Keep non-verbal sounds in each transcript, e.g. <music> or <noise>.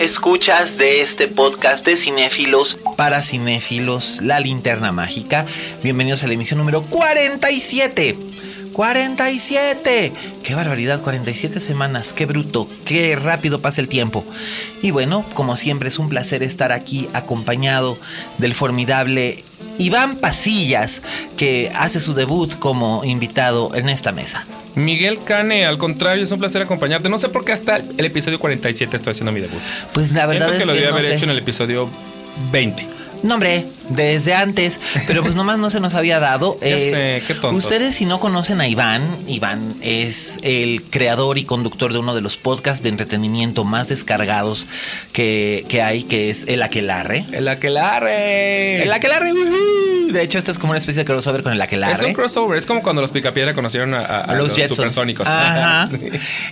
Escuchas de este podcast de cinéfilos para cinéfilos, La Linterna Mágica. Bienvenidos a la emisión número 47. 47. Qué barbaridad, 47 semanas, qué bruto, qué rápido pasa el tiempo. Y bueno, como siempre es un placer estar aquí acompañado del formidable Iván Pasillas, que hace su debut como invitado en esta mesa. Miguel Cane, al contrario, es un placer acompañarte. No sé por qué hasta el episodio 47 estoy haciendo mi debut. Pues la verdad Siento que es lo debía no haber sé. hecho en el episodio 20. No, hombre, desde antes, pero pues nomás no se nos había dado. <laughs> Ya sé, qué tontos. Ustedes si no conocen a Iván, Iván es el creador y conductor de uno de los podcasts de entretenimiento más descargados que, que hay, que es El Aquelarre. El aquelarre. El Aquelarre, ¡woohoo! De hecho, esto es como una especie de crossover con El Es Aquelarre. un crossover. Es como cuando los Picapiedra conocieron a, a- a los, Jetsons. supersónicos. Ajá.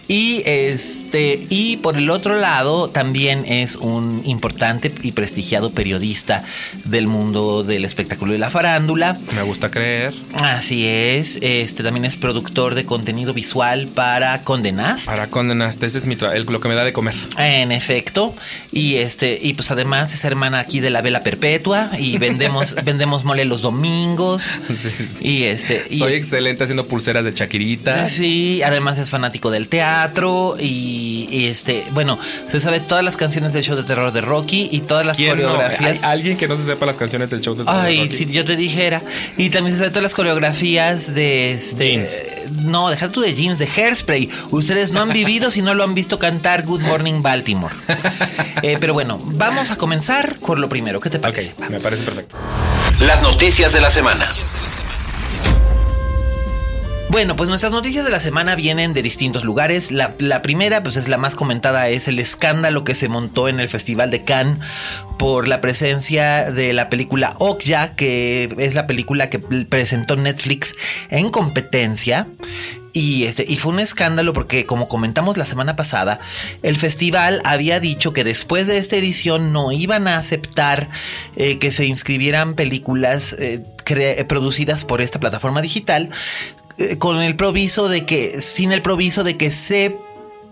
Y este, y por el otro lado, también es un importante y prestigiado periodista del mundo del espectáculo y la farándula. Me gusta creer. Así es. Este también es productor de contenido visual para Condenast. Para condenaste, ese es mi el- lo que me da de comer. En efecto. Y este, y pues además es hermana aquí de la Vela Perpetua. Y vendemos, <laughs> vendemos mole los domingos. <laughs> Y este. Y, Soy excelente haciendo pulseras de Chaquirita. Sí, además es fanático del teatro y, y, este, bueno, se sabe todas las canciones del show de terror de Rocky y todas las coreografías. ¿Hay alguien que no se sepa las canciones del show de Ay, Rocky? si yo te dijera. Y también se sabe todas las coreografías de este. Jeans. No, deja tú de jeans, de hairspray. Ustedes no han vivido si no lo han visto cantar Good Morning Baltimore. <laughs> Eh, pero bueno, vamos a comenzar por lo primero. ¿Qué te parece? Me parece perfecto. Las noticias de la semana. Bueno, pues nuestras noticias de la semana vienen de distintos lugares. La, primera, pues es la más comentada, es el escándalo que se montó en el Festival de Cannes por la presencia de la película Okja, que es la película que presentó Netflix en competencia. Y, este, y fue un escándalo porque, como comentamos la semana pasada, el festival había dicho que después de esta edición no iban a aceptar eh, que se inscribieran películas eh, producidas por esta plataforma digital eh, con el proviso de que, sin el proviso de que se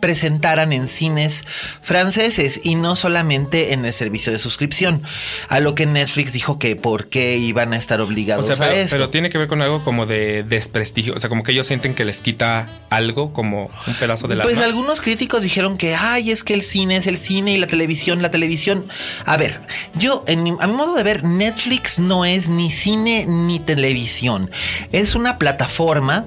presentaran en cines franceses y no solamente en el servicio de suscripción. A lo que Netflix dijo que por qué iban a estar O obligados a pero, esto. pero tiene que ver con algo como de desprestigio. O sea, como que ellos sienten que les quita algo, como un pedazo de la. Pues algunos críticos dijeron que, ay, es que el cine es el cine y la televisión, la televisión. A ver, yo, en mi- a mi modo de ver, Netflix no es ni cine ni televisión. Es una plataforma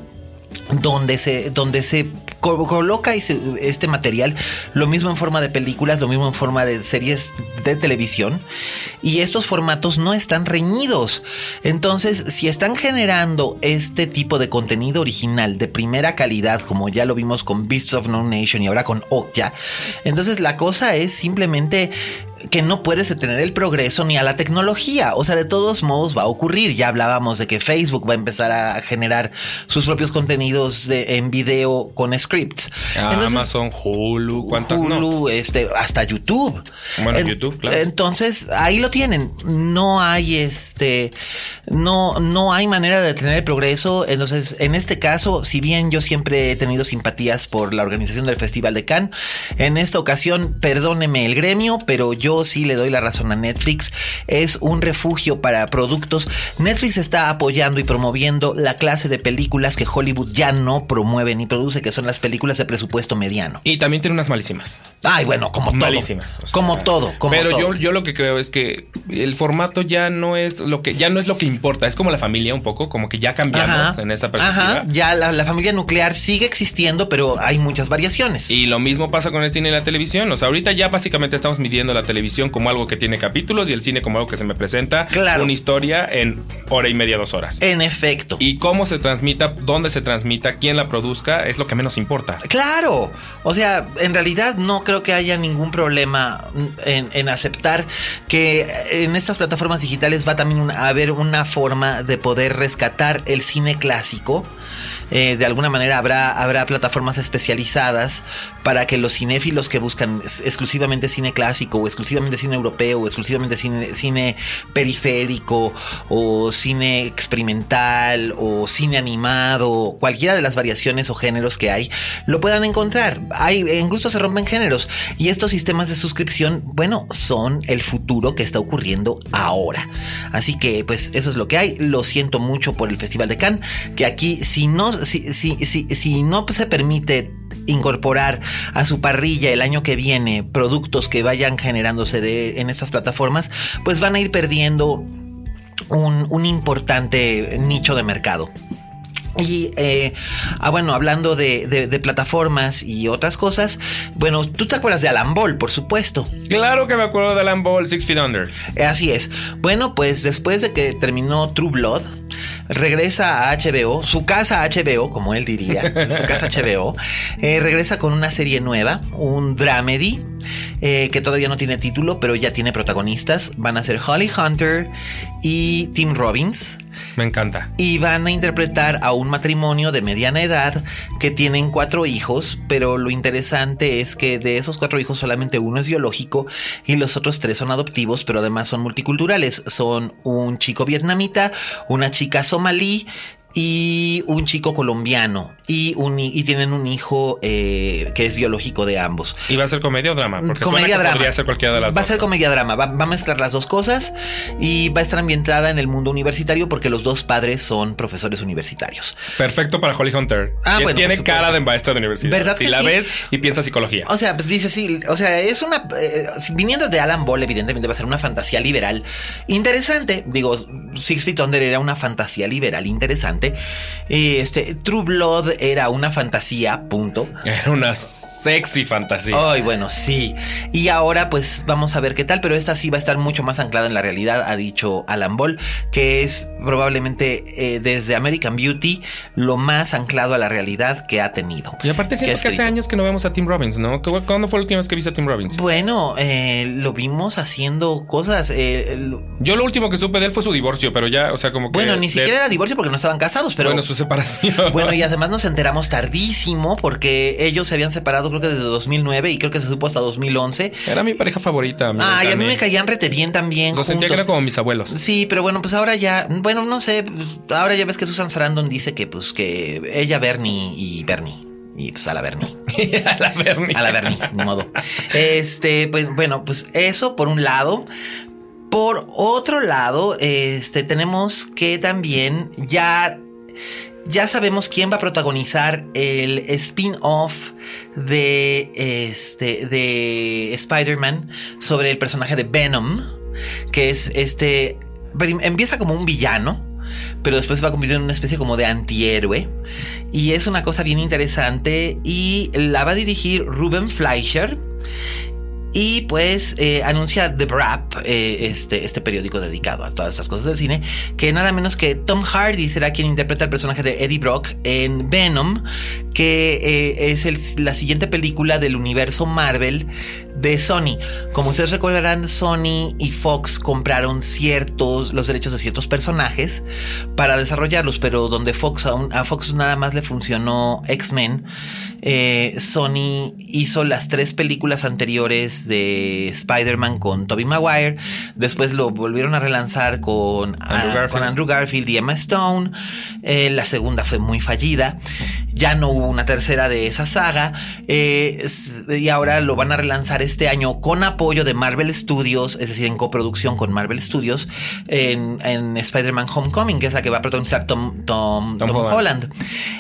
donde se, donde se co- coloca este material, lo mismo en forma de películas, lo mismo en forma de series de televisión, y estos formatos no están reñidos. Entonces, si están generando este tipo de contenido original de primera calidad, como ya lo vimos con Beasts of No Nation y ahora con Okja, entonces la cosa es simplemente que no puedes detener el progreso ni a la tecnología. O sea, de todos modos va a ocurrir. Ya hablábamos de que Facebook va a empezar a generar sus propios contenidos de- en video con scripts. Entonces, Amazon, Hulu, ¿cuántas no? Hulu, este, hasta YouTube. Bueno, En- YouTube, claro. Entonces, ahí lo tienen. No hay este, no, no hay manera de detener el progreso. Entonces, en este caso, si bien yo siempre he tenido simpatías por la organización del Festival de Cannes, en esta ocasión, perdóneme el gremio, pero yo yo sí le doy la razón a Netflix. Es un refugio para productos. Netflix está apoyando y promoviendo la clase de películas que Hollywood ya no promueve ni produce, que son las películas de presupuesto mediano. Y también tiene unas malísimas. Ay, bueno, como todo. Malísimas. o sea, como todo, como pero todo. Yo, yo lo que creo es que el formato ya no es lo que ya no es lo que importa. Es como la familia un poco, como que ya cambiamos en esta perspectiva. Ajá, ya la, la familia nuclear sigue existiendo, pero hay muchas variaciones. Y lo mismo pasa con el cine y la televisión. O sea, ahorita ya básicamente estamos midiendo la televisión como algo que tiene capítulos y el cine como algo que se me presenta Claro. una historia en hora y media, dos horas. En efecto. Y cómo se transmita, dónde se transmita, quién la produzca, es lo que menos importa. Claro, o sea, en realidad no creo que haya ningún problema en, en aceptar que en estas plataformas digitales va también a haber una forma de poder rescatar el cine clásico. Eh, de alguna manera habrá, habrá plataformas especializadas para que los cinéfilos que buscan exclusivamente cine clásico o exclusivamente cine europeo o exclusivamente cine, cine periférico o cine experimental o cine animado, cualquiera de las variaciones o géneros que hay, lo puedan encontrar. Hay, en gusto se rompen géneros y estos sistemas de suscripción, bueno, son el futuro que está ocurriendo ahora. Así que pues eso es lo que hay. Lo siento mucho por el Festival de Cannes, que aquí si no, si, si, si, si no se permite incorporar a su parrilla el año que viene productos que vayan generándose de, en estas plataformas, pues van a ir perdiendo un, un importante nicho de mercado. Y eh, ah, bueno, hablando de, de- de plataformas y otras cosas, bueno, tú te acuerdas de Alan Ball, por supuesto. Claro que me acuerdo de Alan Ball, Six Feet Under. Eh, Así es. Bueno, pues después de que terminó True Blood, regresa a HBO, su casa HBO, como él diría, su casa HBO, <laughs> eh, regresa con una serie nueva, un dramedy, eh, que todavía no tiene título, pero ya tiene protagonistas. Van a ser Holly Hunter y Tim Robbins. Me encanta. Y van a interpretar a un matrimonio de mediana edad que tienen cuatro hijos, pero lo interesante es que de esos cuatro hijos solamente uno es biológico y los otros tres son adoptivos, pero además son multiculturales. Son un chico vietnamita, una chica somalí y un chico colombiano y, un, hi- y tienen un hijo eh, que es biológico de ambos. ¿Y va a ser comedia o drama? Porque comedia drama. podría ser cualquiera de las va dos. a ser comedia drama. Va, va a mezclar las dos cosas y va a estar ambientada en el mundo universitario porque los dos padres son profesores universitarios. Perfecto para Holly Hunter. Ah, bueno, tiene cara de maestra de universidad. ¿Verdad si que la sí? ves y piensa psicología. O sea, pues dice sí, o sea, es una eh, viniendo de Alan Ball, evidentemente va a ser una fantasía liberal interesante. Digo, Six Feet Under era una fantasía liberal interesante. Eh, Este True Blood era una fantasía, punto. Era una sexy fantasía. Ay, bueno, sí. Y ahora pues vamos a ver qué tal, pero esta sí va a estar mucho más anclada en la realidad, ha dicho Alan Ball, que es probablemente eh, desde American Beauty lo más anclado a la realidad que ha tenido. Y aparte siento ha que hace años que no vemos a Tim Robbins, ¿no? ¿Cu- ¿Cuándo fue la última vez que viste a Tim Robbins? Bueno, eh, lo vimos haciendo cosas. eh, lo- Yo lo último que supe de él fue su divorcio, pero ya, o sea, como que... bueno, ni de- siquiera era divorcio porque no estaban casados, pero Bueno, su separación. Bueno, y además nos enteramos tardísimo porque ellos se habían separado creo que desde 2009 y creo que se supo hasta 2011. Era mi pareja favorita. mi Ay, a mí me caían rete bien también. Lo sentía que era como mis abuelos. Sí, pero bueno, pues ahora ya, bueno, no sé, pues ahora ya ves que Susan Sarandon dice que pues que ella Bernie y Bernie. Y pues a la Bernie. <laughs> a la Bernie. A la Bernie, ni modo. Este, pues bueno, pues eso por un lado. Por otro lado, este, tenemos que también ya ya sabemos quién va a protagonizar el spin-off de este de Spider-Man sobre el personaje de Venom, que es este empieza como un villano, pero después se va a convertir en una especie como de antihéroe y es una cosa bien interesante y la va a dirigir Ruben Fleischer. Y pues eh, anuncia The Wrap, eh, este, este periódico dedicado a todas estas cosas del cine, que nada menos que Tom Hardy será quien interpreta el personaje de Eddie Brock en Venom, que eh, es la siguiente película del universo Marvel de Sony. Como ustedes recordarán, Sony y Fox compraron ciertos, los derechos de ciertos personajes para desarrollarlos, pero donde Fox a Fox nada más le funcionó X-Men eh, Sony hizo las tres películas anteriores de Spider-Man con Tobey Maguire. Después lo volvieron a relanzar con Andrew, con Andrew Garfield y Emma Stone. Eh, la segunda fue muy fallida. Ya no hubo una tercera de esa saga. Eh, y ahora lo van a relanzar este año con apoyo de Marvel Studios, es decir, en coproducción con Marvel Studios, en, Spider-Man Homecoming, que es la que va a protagonizar Tom, Tom, Holland.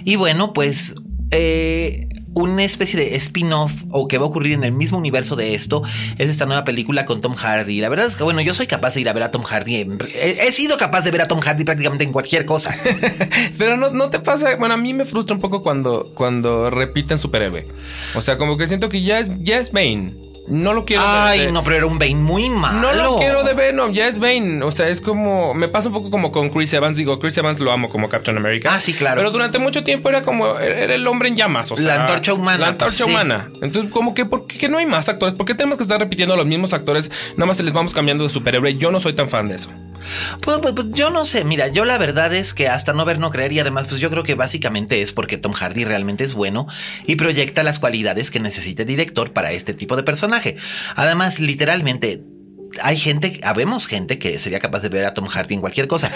Y bueno, pues eh, una especie de spin-off o que va a ocurrir en el mismo universo de esto es esta nueva película con Tom Hardy. La verdad es que, bueno, yo soy capaz de ir a ver a Tom Hardy. he, sido capaz de ver a Tom Hardy prácticamente en cualquier cosa. <laughs> Pero no, te pasa. Bueno, a mí me frustra un poco cuando, cuando repiten superhéroe. O sea, como que siento que ya es, ya es Bane. No lo quiero Ay, no, pero era un Bane muy malo. No lo quiero de Venom, ya es Bane. O sea, es como. Me pasa un poco como con Chris Evans. Digo, Chris Evans lo amo como Captain America. Ah, sí, claro. Pero durante mucho tiempo era como. Era el hombre en llamas. O sea, la antorcha humana. La antorcha humana. Entonces, como que, ¿por qué no hay más actores? ¿Por qué tenemos que estar repitiendo a los mismos actores? Nada más se les vamos cambiando de superhéroe. Yo no soy tan fan de eso. Pues, pues, pues, yo no sé, mira, yo la verdad es que hasta no ver, no creer y además pues yo creo que básicamente es porque Tom Hardy realmente es bueno y proyecta las cualidades que necesita el director para este tipo de personaje. Además, literalmente, hay gente, habemos gente que sería capaz de ver a Tom Hardy en cualquier cosa.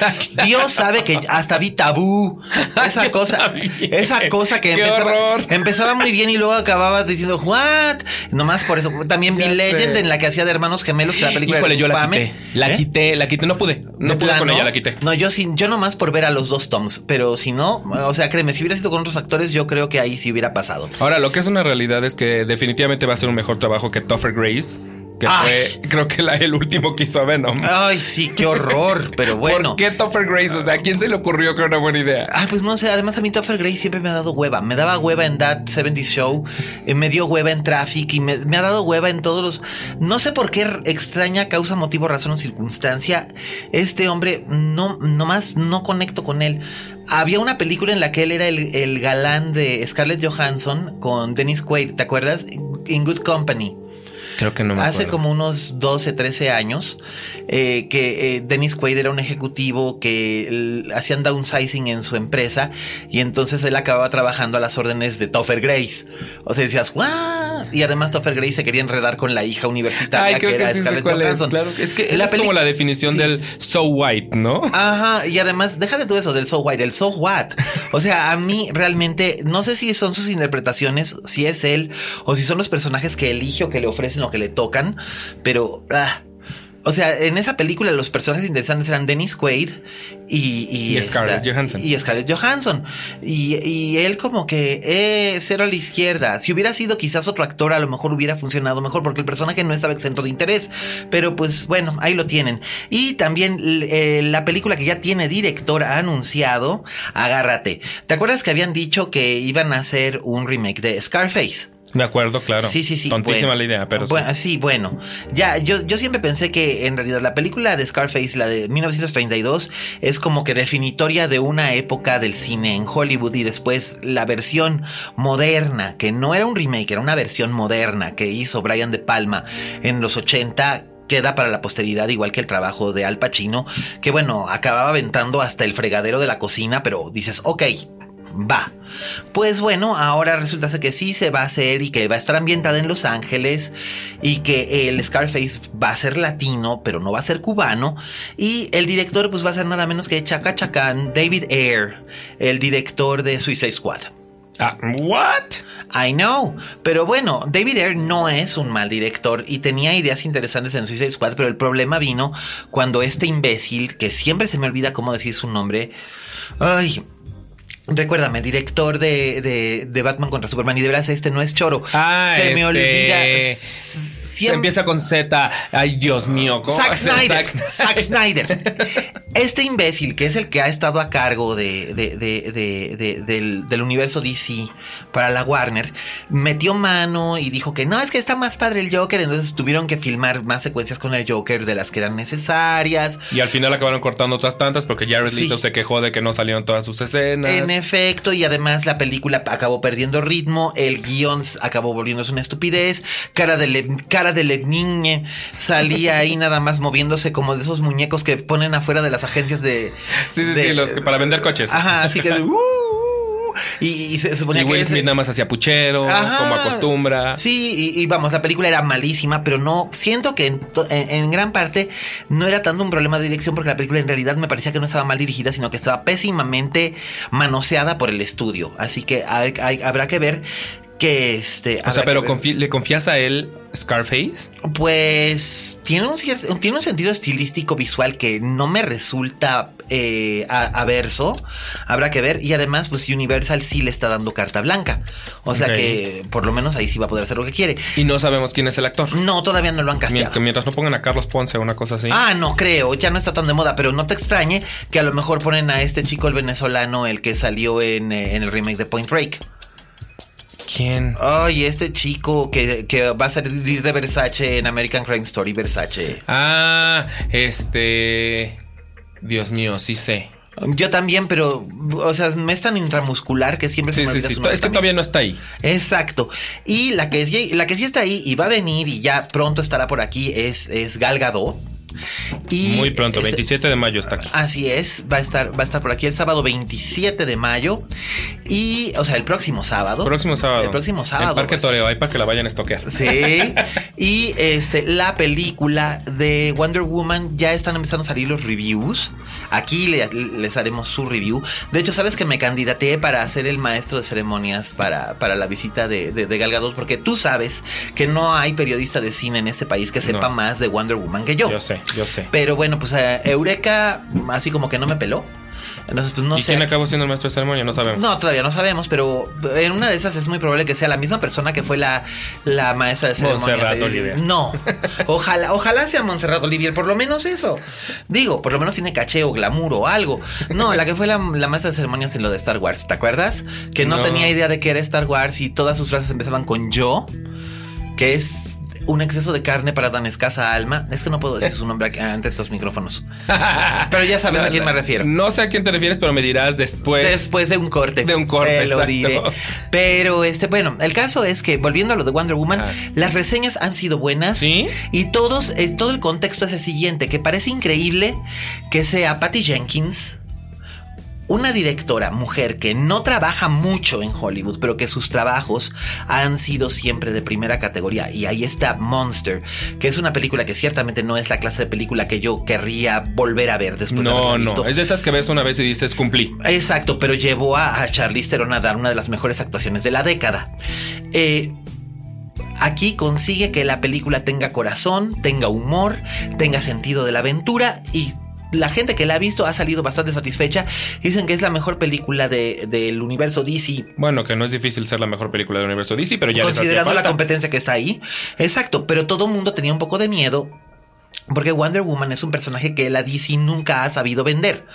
Dios sabe que hasta vi tabú. <laughs> Esa cosa, esa cosa que empezaba, empezaba, muy bien y luego acababas diciendo, what? Nomás por eso. También vi Legend en la que hacía de hermanos gemelos que la película Híjole, yo la quité. La ¿Eh? quité, la quité, no pude. No pude con ella, la quité. No, yo sí, yo nomás por ver a los dos Toms, pero si no, o sea, créeme, si hubiera sido con otros actores, yo creo que ahí sí hubiera pasado. Ahora, lo que es una realidad es que definitivamente va a ser un mejor trabajo que Topher Grace que fue, creo que el último que hizo Venom. Ay, sí, qué horror, <laughs> pero bueno. ¿Por qué Topher Grace? O sea, ¿a quién se le ocurrió que era una buena idea? Ah, pues no sé, además a mí Topher Grace siempre me ha dado hueva. Me daba hueva en That 70 Show, eh, me dio hueva en Traffic y me, ha dado hueva en todos los... No sé por qué extraña causa, motivo, razón o circunstancia. Este hombre, no, nomás no conecto con él. Había una película en la que él era el, el galán de Scarlett Johansson con Dennis Quaid, ¿te acuerdas? In Good Company. Creo que no me Hace como unos 12, 13 años eh, que eh, Dennis Quaid era un ejecutivo que hacían downsizing en su empresa y entonces él acababa trabajando a las órdenes de Topher Grace. O sea, decías, ¡guau! Y además Topher Grace se quería enredar con la hija universitaria que, era Scarlett Johansson. claro, es que es como la definición del so white, ¿no? Ajá, y además, déjate tú eso del so white, del so what. O sea, a mí realmente, no sé si son sus interpretaciones, si es él o si son los personajes que elige o que le ofrecen que le tocan, pero... Ah, o sea, en esa película los personajes interesantes eran Dennis Quaid y, Scarlett Johansson. Y Scarlett Johansson. Y, él como que eh, cero a la izquierda. Si hubiera sido quizás otro actor, a lo mejor hubiera funcionado mejor porque el personaje no estaba exento de interés. Pero pues bueno, ahí lo tienen. Y también eh, la película que ya tiene director ha anunciado, agárrate. ¿Te acuerdas que habían dicho que iban a hacer un remake de Scarface? De acuerdo, claro. Sí, sí, sí. Tontísima la idea, pero bueno, sí. bueno. Ya, yo, yo siempre pensé que en realidad la película de Scarface, la de 1932, es como que definitoria de una época del cine en Hollywood y después la versión moderna, que no era un remake, era una versión moderna que hizo Brian De Palma en los 80 queda para la posteridad, igual que el trabajo de Al Pacino, que bueno, acababa aventando hasta el fregadero de la cocina, pero dices, ok, va. Pues bueno, ahora resulta que sí se va a hacer y que va a estar ambientada en Los Ángeles y que el Scarface va a ser latino, pero no va a ser cubano. Y el director pues va a ser nada menos que Chaka Chacan, David Ayer, el director de Suicide Squad. Ah, what? I know. Pero bueno, David Ayer no es un mal director y tenía ideas interesantes en Suicide Squad, pero el problema vino cuando este imbécil, que siempre se me olvida cómo decir su nombre, ay, Recuérdame, el director de, de, Batman contra Superman. Y de verdad, este no es choro. Ah, se me este, olvida. Se empieza con Z. Ay, Dios mío. Zack Snyder. Zack Snyder. Este imbécil, que es el que ha estado a cargo de, del, del, universo DC para la Warner, metió mano y dijo que no, es que está más padre el Joker. Entonces tuvieron que filmar más secuencias con el Joker de las que eran necesarias. Y al final acabaron cortando otras tantas porque Jared Leto se quejó de que no salieron todas sus escenas efecto, y además la película acabó perdiendo ritmo, el guion acabó volviéndose una estupidez, cara de, cara de Levnigne salía ahí nada más moviéndose como de esos muñecos que ponen afuera de las agencias de... Sí, sí, sí, los que para vender coches. Ajá, así que... <laughs> Uh, Y, y se suponía Y que Will ese- Smith nada más hacía puchero, Ajá. como acostumbra. Sí, y, y vamos, la película era malísima, pero no, siento que en, to- en- en gran parte no era tanto un problema de dirección porque la película en realidad me parecía que no estaba mal dirigida, sino que estaba pésimamente manoseada por el estudio. Así que hay- hay- habrá que ver que este... O sea, pero confi- ¿le confías a él Scarface? Pues tiene un cierto, tiene un sentido estilístico visual que no me resulta eh, averso. Habrá que ver. Y además, pues Universal sí le está dando carta blanca. O sea que por lo menos ahí sí va a poder hacer lo que quiere. Y no sabemos quién es el actor. No, todavía no lo han casteado. mientras no pongan a Carlos Ponce o una cosa así. Ah, no creo, ya no está tan de moda, pero no te extrañe que a lo mejor ponen a este chico el venezolano, el que salió en, eh, en el remake de Point Break. ¿Quién? Ay, este chico que, que va a salir de Versace en American Crime Story, Versace. Ah, este. Dios mío, sí sé. Yo también, pero, o sea, me es tan intramuscular que siempre se Sí, me sí, olvida sí. nombre Es que también. todavía no está ahí. Exacto. Y la que, es- la que sí está ahí y va a venir y ya pronto estará por aquí es, es Gal Gadot. Y Muy pronto, este- 27 de mayo está aquí. Así es, va a estar, va a estar por aquí el sábado 27 de mayo y, o sea, el próximo sábado. Próximo sábado. El próximo sábado. En Parque pues. Toreo, ahí para que la vayan a estoquear. Sí. <laughs> y este, la película de Wonder Woman ya están empezando a salir los reviews. Aquí le- les haremos su review. De hecho, sabes que me candidateé para ser el maestro de ceremonias para, para la visita de, de, de Gal Gadot, porque tú sabes que no hay periodista de cine en este país que sepa No. más de Wonder Woman que yo. Yo sé, yo sé. Pero bueno, pues eh, Eureka, así como que no me peló. Entonces, pues no ¿Y sé. quién acabó siendo el maestro de ceremonia? No sabemos. No, todavía no sabemos, pero en una de esas es muy probable que sea la misma persona que fue la, la maestra de ceremonias. Montserrat Eh, Olivier. No, ojalá, ojalá sea Montserrat Olivier, por lo menos eso. Digo, por lo menos tiene caché o glamour o algo. No, la que fue la, la maestra de ceremonias en lo de Star Wars, ¿te acuerdas? Que no, No. tenía idea de que era Star Wars y todas sus frases empezaban con yo, que es un exceso de carne para tan escasa alma. Es que no puedo decir su nombre aquí- ante estos micrófonos. <laughs> Pero ya sabes a quién me refiero. No sé a quién te refieres, pero me dirás después. Después de un corte. De un corte, Te lo diré. Pero este, bueno, el caso es que volviendo a lo de Wonder Woman, Ajá. las reseñas han sido buenas. ¿Sí? Y todos, eh, todo el contexto es el siguiente: que parece increíble que sea Patty Jenkins. Una directora mujer que no trabaja mucho en Hollywood, pero que sus trabajos han sido siempre de primera categoría. Y ahí está Monster, que es una película que ciertamente no es la clase de película que yo querría volver a ver después de No, haberla no. visto. Es de esas que ves una vez y dices cumplí. Exacto, pero llevó a, a Charlize Theron a dar una de las mejores actuaciones de la década. Eh, aquí consigue que la película tenga corazón, tenga humor, tenga sentido de la aventura y la gente que la ha visto ha salido bastante satisfecha. Dicen que es la mejor película de- del universo DC. Bueno, que no es difícil ser la mejor película del universo DC, pero ya les considerando la falta. competencia que está ahí. Exacto, pero todo el mundo tenía un poco de miedo. Porque Wonder Woman es un personaje que la DC nunca ha sabido vender.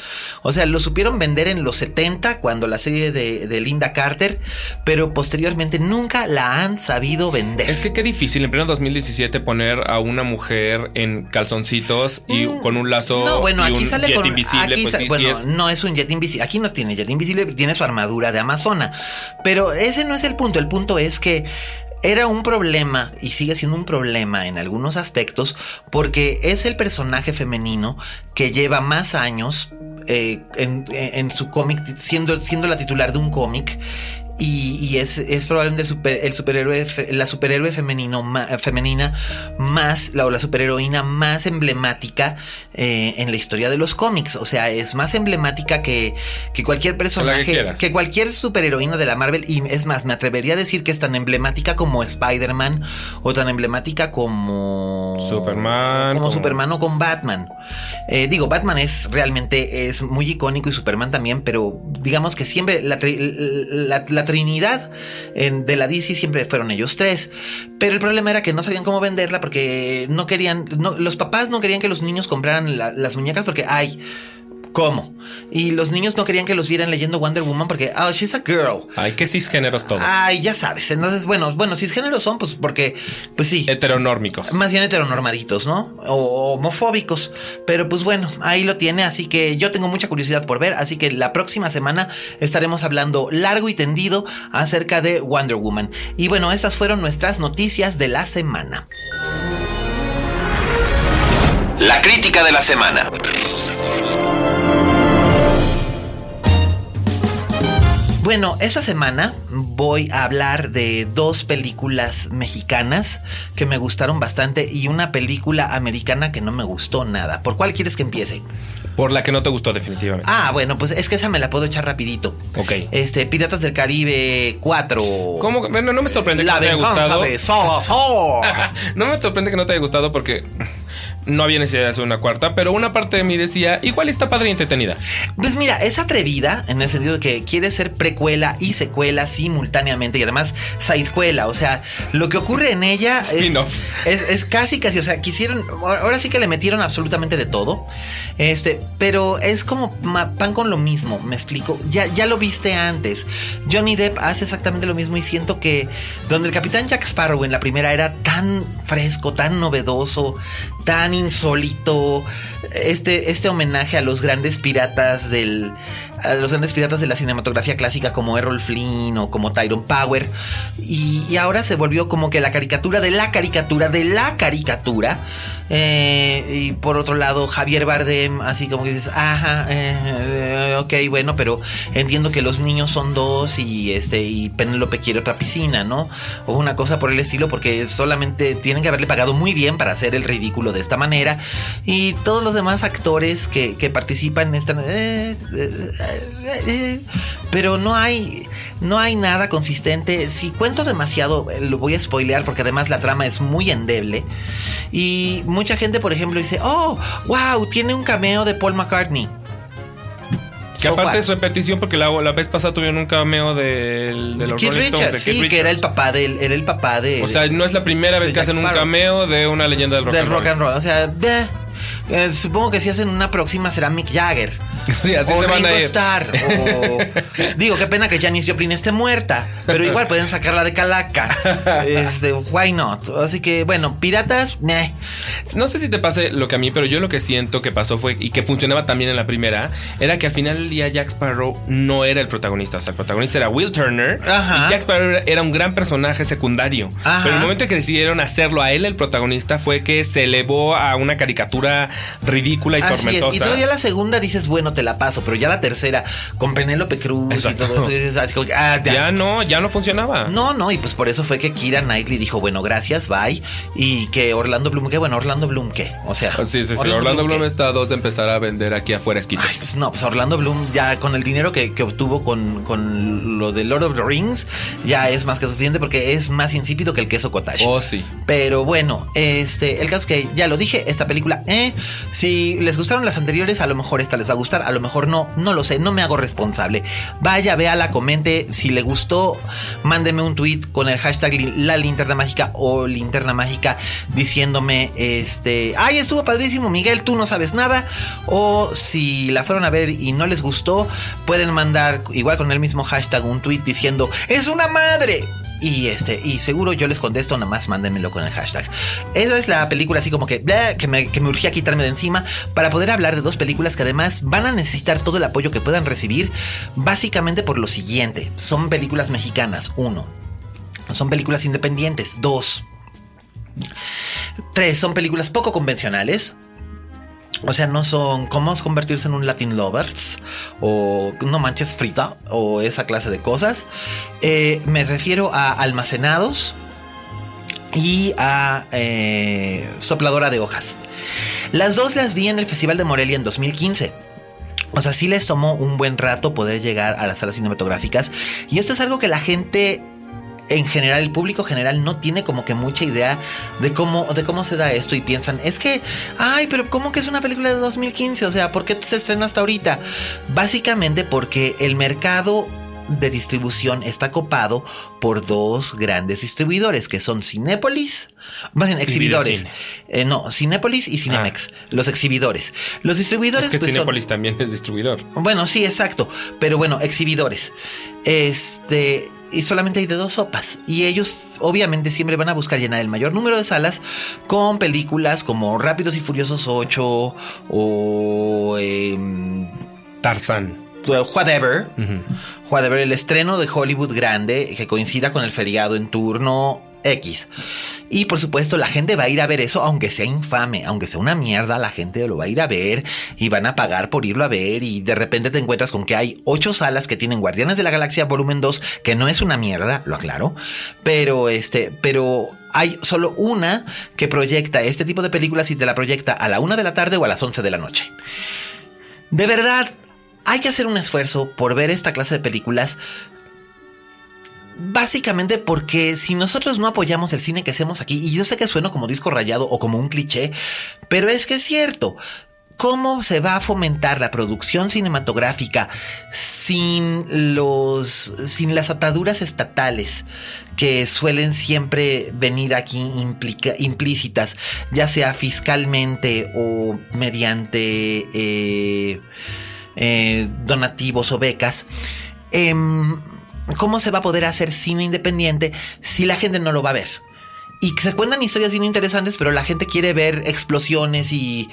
O sea, lo supieron vender en los 70 cuando la serie de, de Linda Carter, pero posteriormente nunca la han sabido vender. Es que qué difícil en pleno 2017 poner a una mujer en calzoncitos y Mm, con un lazo No, bueno, y aquí un sale jet con invisible, aquí pues sa- sí, sí bueno, es- no es un jet invisible. Aquí no tiene jet invisible, tiene su armadura de amazona. Pero ese no es el punto. El punto es que era un problema y sigue siendo un problema en algunos aspectos porque es el personaje femenino que lleva más años eh, en, en su cómic siendo, siendo la titular de un cómic y, y es, es probablemente el, super- el superhéroe, fe- la superhéroe femenino ma- femenina más, la, o la superheroína más emblemática eh, en la historia de los cómics. O sea, es más emblemática que, que cualquier personaje, que cualquier superheroína de la Marvel. Y es más, me atrevería a decir que es tan emblemática como Spider-Man o tan emblemática como Superman, como, como- Superman o con Batman. Eh, digo, Batman es realmente es muy icónico y Superman también, pero digamos que siempre la, tri- la- Trinidad en- de la DC siempre fueron ellos tres. Pero el problema era que no sabían cómo venderla porque no querían, los papás no querían que los niños compraran la- las muñecas porque, ay, ¿cómo? Y los niños no querían que los vieran leyendo Wonder Woman porque, oh, she's a girl. Ay, qué cisgéneros todos. Ay, ya sabes. Entonces, bueno, bueno, cisgéneros son, pues porque, pues sí. Heteronórmicos. Más bien heteronormaditos, ¿no? O homofóbicos. Pero pues bueno, ahí lo tiene. Así que yo tengo mucha curiosidad por ver. Así que la próxima semana estaremos hablando largo y tendido acerca de Wonder Woman. Y bueno, estas fueron nuestras noticias de la semana. La crítica de la semana. Bueno, esta semana voy a hablar de dos películas mexicanas que me gustaron bastante y una película americana que no me gustó nada. ¿Por cuál quieres que empiece? Por la que no te gustó definitivamente. Ah, bueno, pues es que esa me la puedo echar rapidito. Ok. Este, Piratas del Caribe 4. ¿Cómo? Bueno, no me sorprende La que no te haya venganza gustado. de Salazar. <laughs> no me sorprende que no te haya gustado porque no había necesidad de hacer una cuarta, pero una parte de mí decía, igual está padre y entretenida. Pues mira, es atrevida en el sentido de que quiere ser precuela y secuela simultáneamente y además sidecuela. O sea, lo que ocurre en ella es, es, es casi, casi, o sea, quisieron, ahora sí que le metieron absolutamente de todo. Este, pero es como pan con lo mismo, me explico. Ya, ya lo viste antes. Johnny Depp hace exactamente lo mismo y siento que donde el capitán Jack Sparrow en la primera era tan fresco, tan novedoso, tan insólito, este, este homenaje a los grandes piratas del a los grandes piratas de la cinematografía clásica como Errol Flynn o como Tyrone Power. Y, ahora se volvió como que la caricatura de la caricatura de la caricatura. Eh, y por otro lado Javier Bardem así como que dices ajá eh, ok bueno pero entiendo que los niños son dos y este y Penélope quiere otra piscina no o una cosa por el estilo porque solamente tienen que haberle pagado muy bien para hacer el ridículo de esta manera. Y todos los demás actores que, participan en esta eh, eh, pero no hay no hay nada consistente si cuento demasiado eh, lo voy a spoilear porque además la trama es muy endeble y mucha gente por ejemplo dice oh wow tiene un cameo de Paul McCartney Que So aparte what? es repetición porque la, la vez pasada tuvieron un cameo del- de, los Keith Rolling Stones, Richards, Keith sí, que era el papá del, era el papá de. O sea, no es la primera vez que hacen un cameo de una leyenda del rock, del and rock roll. and roll. O sea, de- eh, supongo que si hacen una próxima será Mick Jagger. <laughs> Sí, así o se van a ir. Starr, o- <laughs> digo, qué pena que Janis Joplin esté muerta, pero igual pueden sacarla de calaca. <laughs> Este, why not? Así que, bueno, piratas, meh. No sé si te pase lo que a mí, pero yo lo que siento que pasó fue y que funcionaba también en la primera era que al final del día Jack Sparrow no era el protagonista. O sea, el protagonista era Will Turner Ajá. y Jack Sparrow era- era un gran personaje secundario. Ajá. Pero el momento en que decidieron hacerlo a él el protagonista fue que se elevó a una caricatura ridícula y Así es. tormentosa. Y todavía la segunda dices, bueno, te la paso, pero ya la tercera, con Penélope Cruz Exacto. y todo eso, dices, así como que, ah, ya. Ya no, ya no funcionaba. No, no, y pues por eso fue que Kira Knightley dijo, bueno, gracias, bye. Y que Orlando Bloom, que bueno, Orlando Bloom, ¿qué? O sea, Sí, sí, sí. Orlando Bloom está a dos de empezar a vender aquí afuera esquites. Ay, pues no, pues Orlando Bloom ya con el dinero que, que obtuvo con, con lo de Lord of the Rings ya es más que suficiente porque es más insípido que el queso cottage. Oh, sí. Pero bueno, este, el caso es que ya lo dije, esta película, eh, si les gustaron las anteriores, a lo mejor esta les va a gustar, a lo mejor no, no lo sé, no me hago responsable. Vaya, véala, comente, si le gustó, mándeme un tweet con el hashtag la linterna mágica o linterna mágica diciéndome, este, ay, estuvo padrísimo, Miguel, tú no sabes nada. O si la fueron a ver y no les gustó, pueden mandar igual con el mismo hashtag un tweet diciendo, es una madre. Y este, y seguro yo les contesto, nada más mándenmelo con el hashtag. Esa es la película así como que, que, me, que me urgía quitarme de encima para poder hablar de dos películas que además van a necesitar todo el apoyo que puedan recibir, básicamente por lo siguiente. Son películas mexicanas, uno. Son películas independientes, dos. Tres, son películas poco convencionales. O sea, no son cómo convertirse en un Latin Lovers o no manches frita o esa clase de cosas. Eh, me refiero a Almacenados y a eh, Sopladora de Hojas. Las dos las vi en el Festival de Morelia en 2015. O sea, sí les tomó un buen rato poder llegar a las salas cinematográficas. Y esto es algo que la gente en general, el público general no tiene como que mucha idea de cómo, de cómo se da esto y piensan, es que, ay, pero ¿cómo que es una película de 2015? O sea, ¿por qué se estrena hasta ahorita? Básicamente porque el mercado de distribución está copado por dos grandes distribuidores que son Cinépolis, más bien exhibidores. Eh, no, Cinépolis y Cinemex, los exhibidores. Los distribuidores Es que pues, son- Cinepolis también es distribuidor. bueno, sí, exacto. Pero bueno, exhibidores. Este. Y solamente hay de dos sopas. Y ellos obviamente siempre van a buscar llenar el mayor número de salas con películas como Rápidos y Furiosos 8 o em, Tarzán. Whatever. Whatever, el estreno de Hollywood grande que coincida con el feriado en turno X. Y por supuesto, la gente va a ir a ver eso, aunque sea infame, aunque sea una mierda, la gente lo va a ir a ver y van a pagar por irlo a ver. Y de repente te encuentras con que hay ocho salas que tienen Guardianes de la Galaxia Volumen 2, que no es una mierda, lo aclaro, pero este, pero hay solo una que proyecta este tipo de películas y te la proyecta a la una de la tarde o a las 11 de la noche. De verdad, hay que hacer un esfuerzo por ver esta clase de películas Básicamente porque si nosotros no apoyamos el cine que hacemos aquí, y yo sé que suena como disco rayado o como un cliché, pero es que es cierto. ¿Cómo se va a fomentar la producción cinematográfica sin los sin las ataduras estatales que suelen siempre venir aquí implícitas, ya sea fiscalmente o mediante eh, eh, donativos o becas? Em, ¿Cómo se va a poder hacer cine independiente si la gente no lo va a ver? Y se cuentan historias bien interesantes, pero la gente quiere ver explosiones y,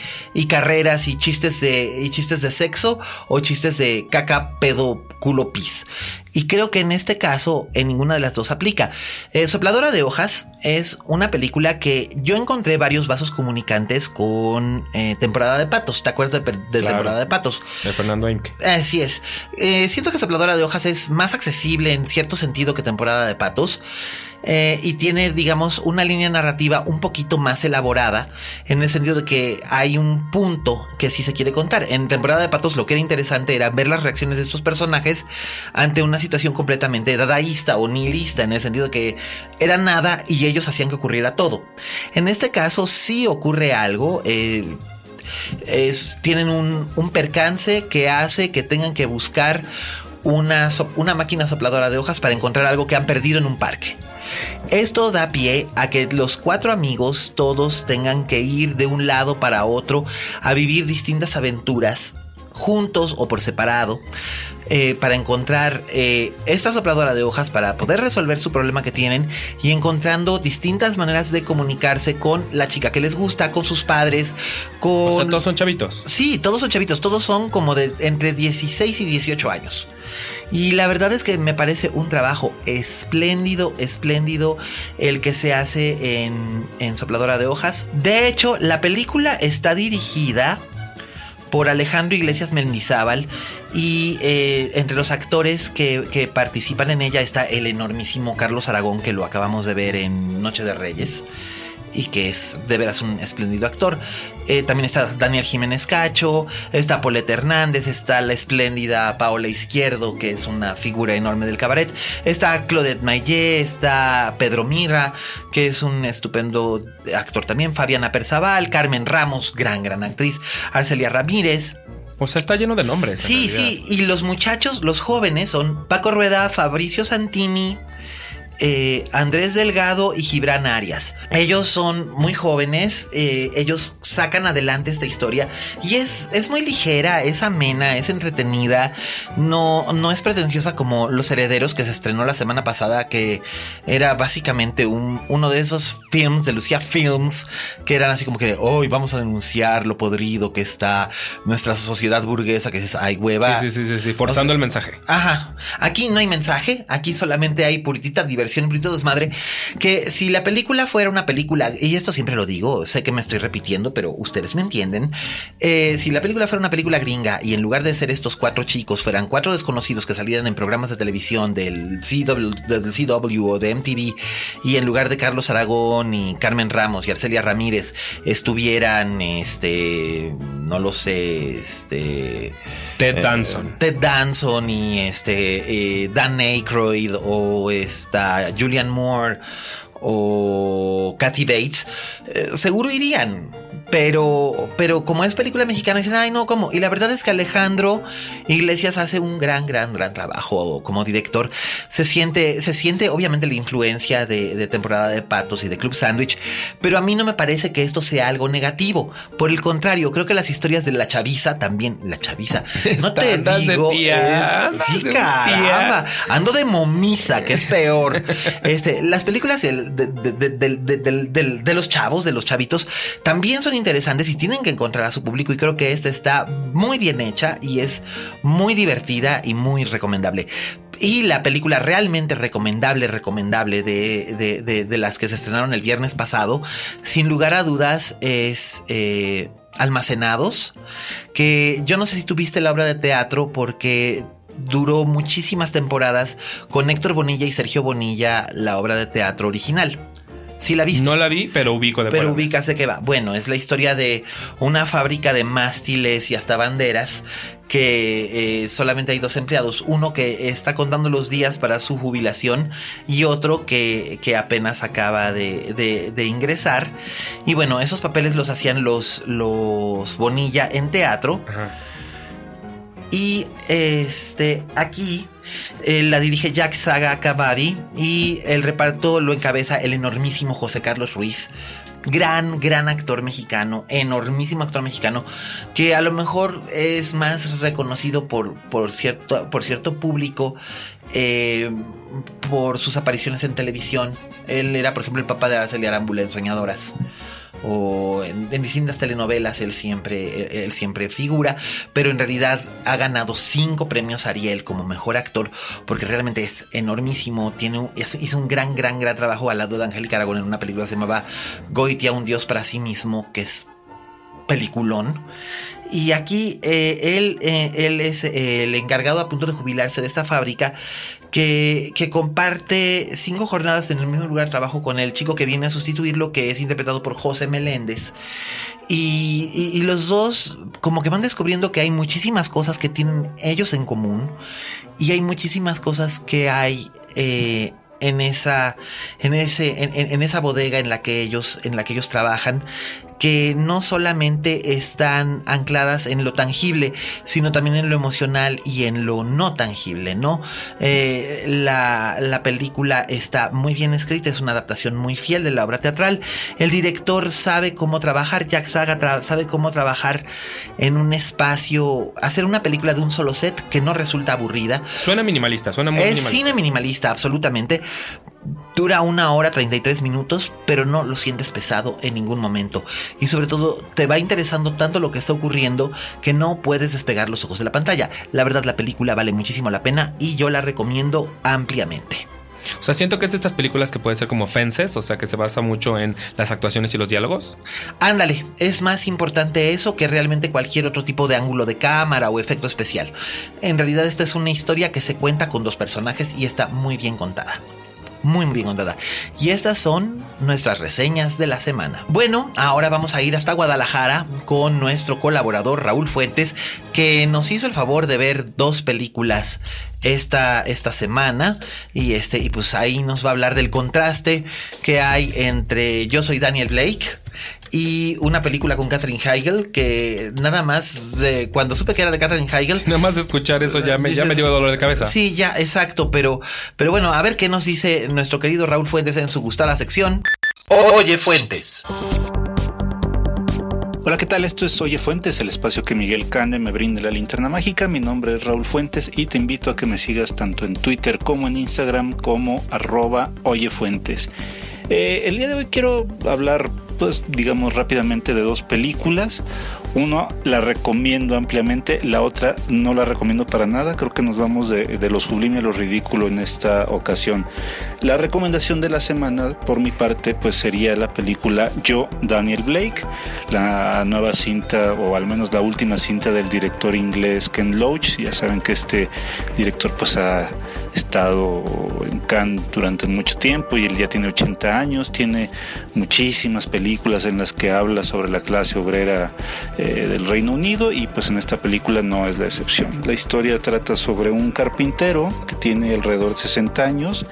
carreras y chistes de y chistes de sexo o chistes de caca, pedo, culo, pis. Y creo que en este caso en ninguna de las dos aplica. Eh, Sopladora de hojas es una película que yo encontré varios vasos comunicantes con eh, Temporada de Patos. ¿Te acuerdas de, Temporada de Patos? De Fernando Imke. Así es. Eh, siento que Sopladora de hojas es más accesible en cierto sentido que Temporada de Patos. Eh, y tiene, digamos, una línea narrativa un poquito más elaborada, en el sentido de que hay un punto que sí se quiere contar. En temporada de Patos lo que era interesante era ver las reacciones de estos personajes ante una situación completamente dadaísta o nihilista, en el sentido de que era nada y ellos hacían que ocurriera todo. En este caso sí ocurre algo. Eh, tienen un, percance que hace que tengan que buscar una, una máquina sopladora de hojas para encontrar algo que han perdido en un parque. Esto da pie a que los cuatro amigos todos tengan que ir de un lado para otro a vivir distintas aventuras juntos o por separado eh, para encontrar eh, esta sopladora de hojas para poder resolver su problema que tienen y encontrando distintas maneras de comunicarse con la chica que les gusta, con sus padres, con... todos son chavitos. Sí, todos son chavitos, todos son como de entre 16 y 18 años. Y la verdad es que me parece un trabajo espléndido, espléndido el que se hace en, en Sopladora de Hojas. De hecho, la película está dirigida por Alejandro Iglesias Mendizábal y eh, entre los actores que, que, participan en ella está el enormísimo Carlos Aragón que lo acabamos de ver en Noche de Reyes y que es de veras un espléndido actor. Eh, también está Daniel Jiménez Cacho, está Paulette Hernández, está la espléndida Paola Izquierdo, que es una figura enorme del cabaret, está Claudette Mayé, está Pedro Mira, que es un estupendo actor también, Fabiana Perzaval, Carmen Ramos, gran, gran actriz, Arcelia Ramírez. O sea, está lleno de nombres. Sí, sí, y los muchachos, los jóvenes son Paco Rueda, Fabricio Santini, eh, Andrés Delgado y Gibran Arias. Ellos son muy jóvenes, eh, ellos sacan adelante esta historia y es, es muy ligera, es amena, es entretenida, no, no es pretenciosa como Los Herederos que se estrenó la semana pasada, que era básicamente un, uno de esos films de Lucía Films que eran así como que hoy vamos a denunciar lo podrido que está nuestra sociedad burguesa, que es ay hueva. Sí, sí, sí, sí, forzando el mensaje. Ajá. Aquí no hay mensaje, aquí solamente hay puritita diversión versión de Desmadre, que si la película fuera una película, y esto siempre lo digo, sé que me estoy repitiendo, pero ustedes me entienden, eh, si la película fuera una película gringa y en lugar de ser estos cuatro chicos fueran cuatro desconocidos que salieran en programas de televisión del CW, del CW o de MTV, y en lugar de Carlos Aragón y Carmen Ramos y Arcelia Ramírez estuvieran, este, no lo sé, este... Ted eh, Danson. Ted Danson y este, eh, Dan Aykroyd o esta Julian Moore o Kathy Bates, eh, seguro irían. Pero, pero como es película mexicana, dicen, ay, no, ¿cómo? Y la verdad es que Alejandro Iglesias hace un gran, gran, gran trabajo como director. Se siente, se siente obviamente la influencia de, temporada de patos y de Club Sandwich, pero a mí no me parece que esto sea algo negativo. Por el contrario, creo que las historias de la chaviza también, la chaviza, <laughs> no te digo, sí, caramba, ando de momisa, que es peor. <laughs> Este, las películas de, de los chavos, de los chavitos, también son interesantes y tienen que encontrar a su público y creo que esta está muy bien hecha y es muy divertida y muy recomendable. Y la película realmente recomendable, recomendable de, de, las que se estrenaron el viernes pasado, sin lugar a dudas, es eh, Almacenados, que yo no sé si tuviste la obra de teatro porque duró muchísimas temporadas con Héctor Bonilla y Sergio Bonilla la obra de teatro original. ¿Sí la viste? No la vi, pero ubico de Pero ubicas de qué va. Bueno, es la historia de una fábrica de mástiles y hasta banderas que eh, solamente hay dos empleados. Uno que está contando los días para su jubilación y otro que, apenas acaba de, ingresar. Y bueno, esos papeles los hacían los, los Bonilla en teatro. Y este, aquí eh, la dirige Jack Saga Kababi y el reparto lo encabeza el enormísimo José Carlos Ruiz. Gran, gran actor mexicano, enormísimo actor mexicano, que a lo mejor es más reconocido por, por, cierto, por cierto público, eh, por sus apariciones en televisión. Él era, por ejemplo, el papá de Araceli Arámbula en Soñadoras o en, distintas telenovelas él siempre, él siempre figura, pero en realidad ha ganado cinco premios Ariel como mejor actor porque realmente es enormísimo, tiene hizo un gran, gran, gran trabajo al lado de Angélica Aragón en una película que se llamaba Goitia, un dios para sí mismo, que es peliculón. Y aquí eh, él, eh, él es eh, el encargado a punto de jubilarse de esta fábrica que, comparte cinco jornadas en el mismo lugar de trabajo con el chico que viene a sustituirlo, que es interpretado por José Meléndez. Y, los dos como que van descubriendo que hay muchísimas cosas que tienen ellos en común y hay muchísimas cosas que hay eh, en esa en ese en, esa bodega en la que ellos en la que ellos trabajan que no solamente están ancladas en lo tangible, sino también en lo emocional y en lo no tangible, ¿no? Eh, la, la, película está muy bien escrita, es una adaptación muy fiel de la obra teatral. El director sabe cómo trabajar, Jack Saga sabe cómo trabajar en un espacio, hacer una película de un solo set que no resulta aburrida. Suena minimalista, suena muy es cine minimalista, absolutamente, Dura una hora 33 minutos, pero no lo sientes pesado en ningún momento. Y sobre todo te va interesando tanto lo que está ocurriendo que no puedes despegar los ojos de la pantalla. La verdad la película vale muchísimo la pena y yo la recomiendo ampliamente. O sea, siento que es de estas películas que puede ser como fences, o sea, que se basa mucho en las actuaciones y los diálogos. Ándale, es más importante eso que realmente cualquier otro tipo de ángulo de cámara o efecto especial. En realidad esta es una historia que se cuenta con dos personajes y está muy bien contada muy bien contada. Y estas son nuestras reseñas de la semana. Bueno, ahora vamos a ir hasta Guadalajara con nuestro colaborador Raúl Fuentes, que nos hizo el favor de ver dos películas esta, esta semana. Y este, y pues ahí nos va a hablar del contraste que hay entre Yo soy Daniel Blake y una película con Catherine Heigl que nada más de cuando supe que era de Catherine Heigl. Nada más de escuchar eso ya me, ya me dio dolor de cabeza. Sí, ya, exacto, pero, pero bueno, a ver qué nos dice nuestro querido Raúl Fuentes en su gustada sección. Oye Fuentes. Hola, ¿qué tal? Esto es Oye Fuentes, el espacio que Miguel Cane me brinda la linterna mágica. Mi nombre es Raúl Fuentes y te invito a que me sigas tanto en Twitter como en Instagram como arroba Oye Fuentes. Eh, el día de hoy quiero hablar pues digamos rápidamente de dos películas. Uno la recomiendo ampliamente, la otra no la recomiendo para nada. Creo que nos vamos de, lo sublime a lo ridículo en esta ocasión. La recomendación de la semana, por mi parte, pues sería la película Yo, Daniel Blake, la nueva cinta, o al menos la última cinta del director inglés Ken Loach. Ya saben que este director pues ha estado en Cannes durante mucho tiempo y él ya tiene 80 años, tiene muchísimas películas en las que habla sobre la clase obrera eh, del Reino Unido y pues en esta película no es la excepción. La historia trata sobre un carpintero que tiene alrededor de 60 años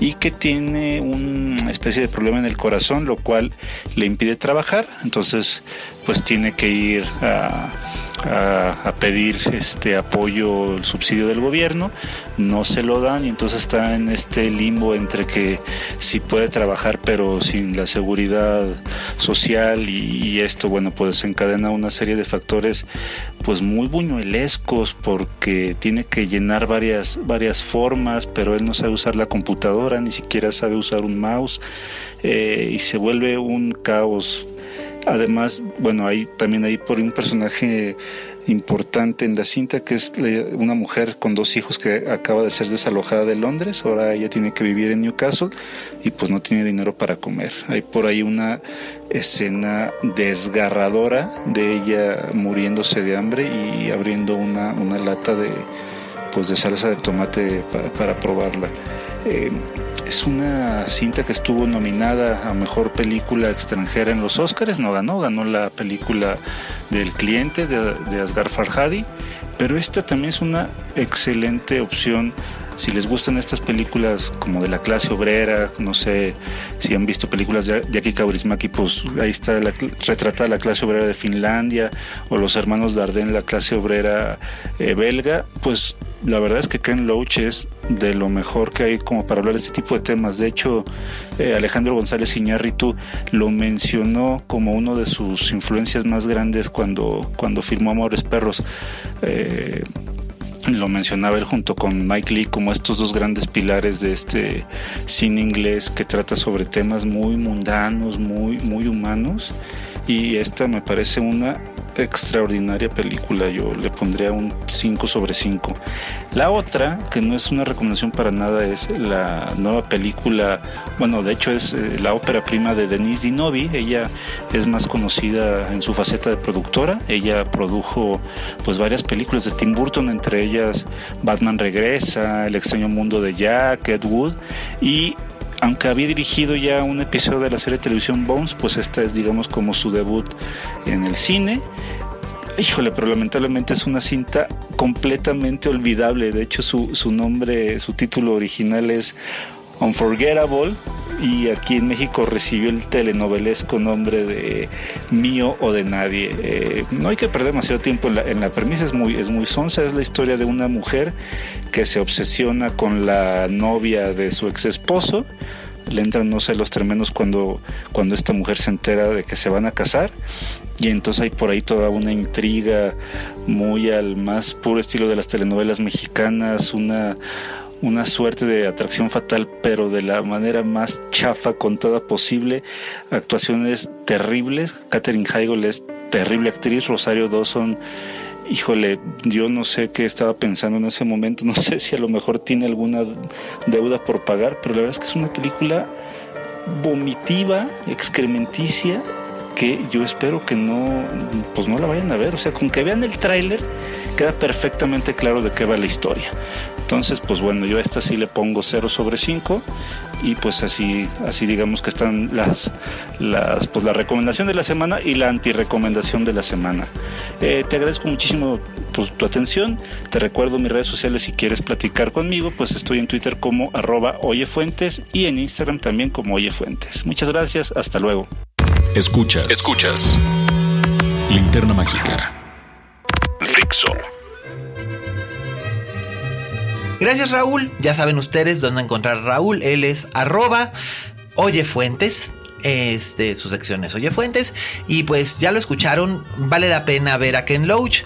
y que tiene una especie de problema en el corazón, lo cual le impide trabajar, entonces pues tiene que ir a pedir este apoyo, el subsidio del gobierno, no se lo dan y entonces está en este limbo entre que sí puede trabajar pero sin la seguridad social y, esto bueno pues encadena una serie de factores pues muy buñuelescos porque tiene que llenar varias, varias formas pero él no sabe usar la computadora, ni siquiera sabe usar un mouse eh, y se vuelve un caos Además, bueno, hay también hay por un personaje importante en la cinta, que es una mujer con dos hijos que acaba de ser desalojada de Londres, ahora ella tiene que vivir en Newcastle y pues no tiene dinero para comer. Hay por ahí una escena desgarradora de ella muriéndose de hambre y abriendo una, una lata de, pues de salsa de tomate para, probarla. Eh, es una cinta que estuvo nominada a Mejor Película Extranjera en los Oscars, no ganó, ganó la película del cliente de, de Asghar Farhadi, pero esta también es una excelente opción si les gustan estas películas como de la clase obrera, no sé si han visto películas de Jackie Kaurismäki, pues ahí está la, retratada la clase obrera de Finlandia o los hermanos Dardenne, la clase obrera eh, belga, pues la verdad es que Ken Loach es de lo mejor que hay como para hablar de este tipo de temas. De hecho, eh, Alejandro González Iñárritu lo mencionó como uno de sus influencias más grandes cuando, cuando filmó Amores Perros. Eh, lo mencionaba él junto con Mike Lee como estos dos grandes pilares de este cine inglés que trata sobre temas muy mundanos, muy, muy humanos. Y esta me parece una extraordinaria película, yo le pondría un 5 sobre 5. La otra, que no es una recomendación para nada, es la nueva película, bueno, de hecho es eh, la ópera prima de Denise Dinovi, ella es más conocida en su faceta de productora, ella produjo pues varias películas de Tim Burton, entre ellas Batman Regresa, El extraño mundo de Jack, Ed Wood. Y aunque había dirigido ya un episodio de la serie de televisión Bones, pues esta es digamos como su debut en el cine. Híjole, pero lamentablemente es una cinta completamente olvidable. De hecho, su, su nombre, su título original es Unforgettable y aquí en México recibió el telenovelesco nombre de Mío o de Nadie. Eh, no hay que perder demasiado tiempo en la, premisa, es muy, es muy sonsa, es la historia de una mujer que se obsesiona con la novia de su ex esposo. Le entran, no sé, los tremendos cuando, cuando esta mujer se entera de que se van a casar y entonces hay por ahí toda una intriga muy al más puro estilo de las telenovelas mexicanas, una una suerte de atracción fatal, pero de la manera más chafa contada posible. Actuaciones terribles. Katherine Heigl es terrible actriz. Rosario Dawson, híjole, yo no sé qué estaba pensando en ese momento. <laughs> No sé si a lo mejor tiene alguna deuda por pagar, pero la verdad es que es una película vomitiva, excrementicia que yo espero que no, pues no la vayan a ver. O sea, con que vean el tráiler queda perfectamente claro de qué va la historia. Entonces, pues bueno, yo a esta sí le pongo 0 sobre 5 y pues así, así digamos que están las, las, pues la recomendación de la semana y la antirecomendación de la semana. Eh, te agradezco muchísimo pues, tu atención. Te recuerdo mis redes sociales si quieres platicar conmigo, pues estoy en Twitter como arroba oyefuentes y en Instagram también como oyefuentes. Muchas gracias, hasta luego. Escuchas, escuchas. Linterna mágica. Fixo. Gracias Raúl. Ya saben ustedes dónde encontrar a Raúl. Él es arroba oyefuentes. Este, su sección es Oye Fuentes. Y pues ya lo escucharon. Vale la pena ver a Ken Loach.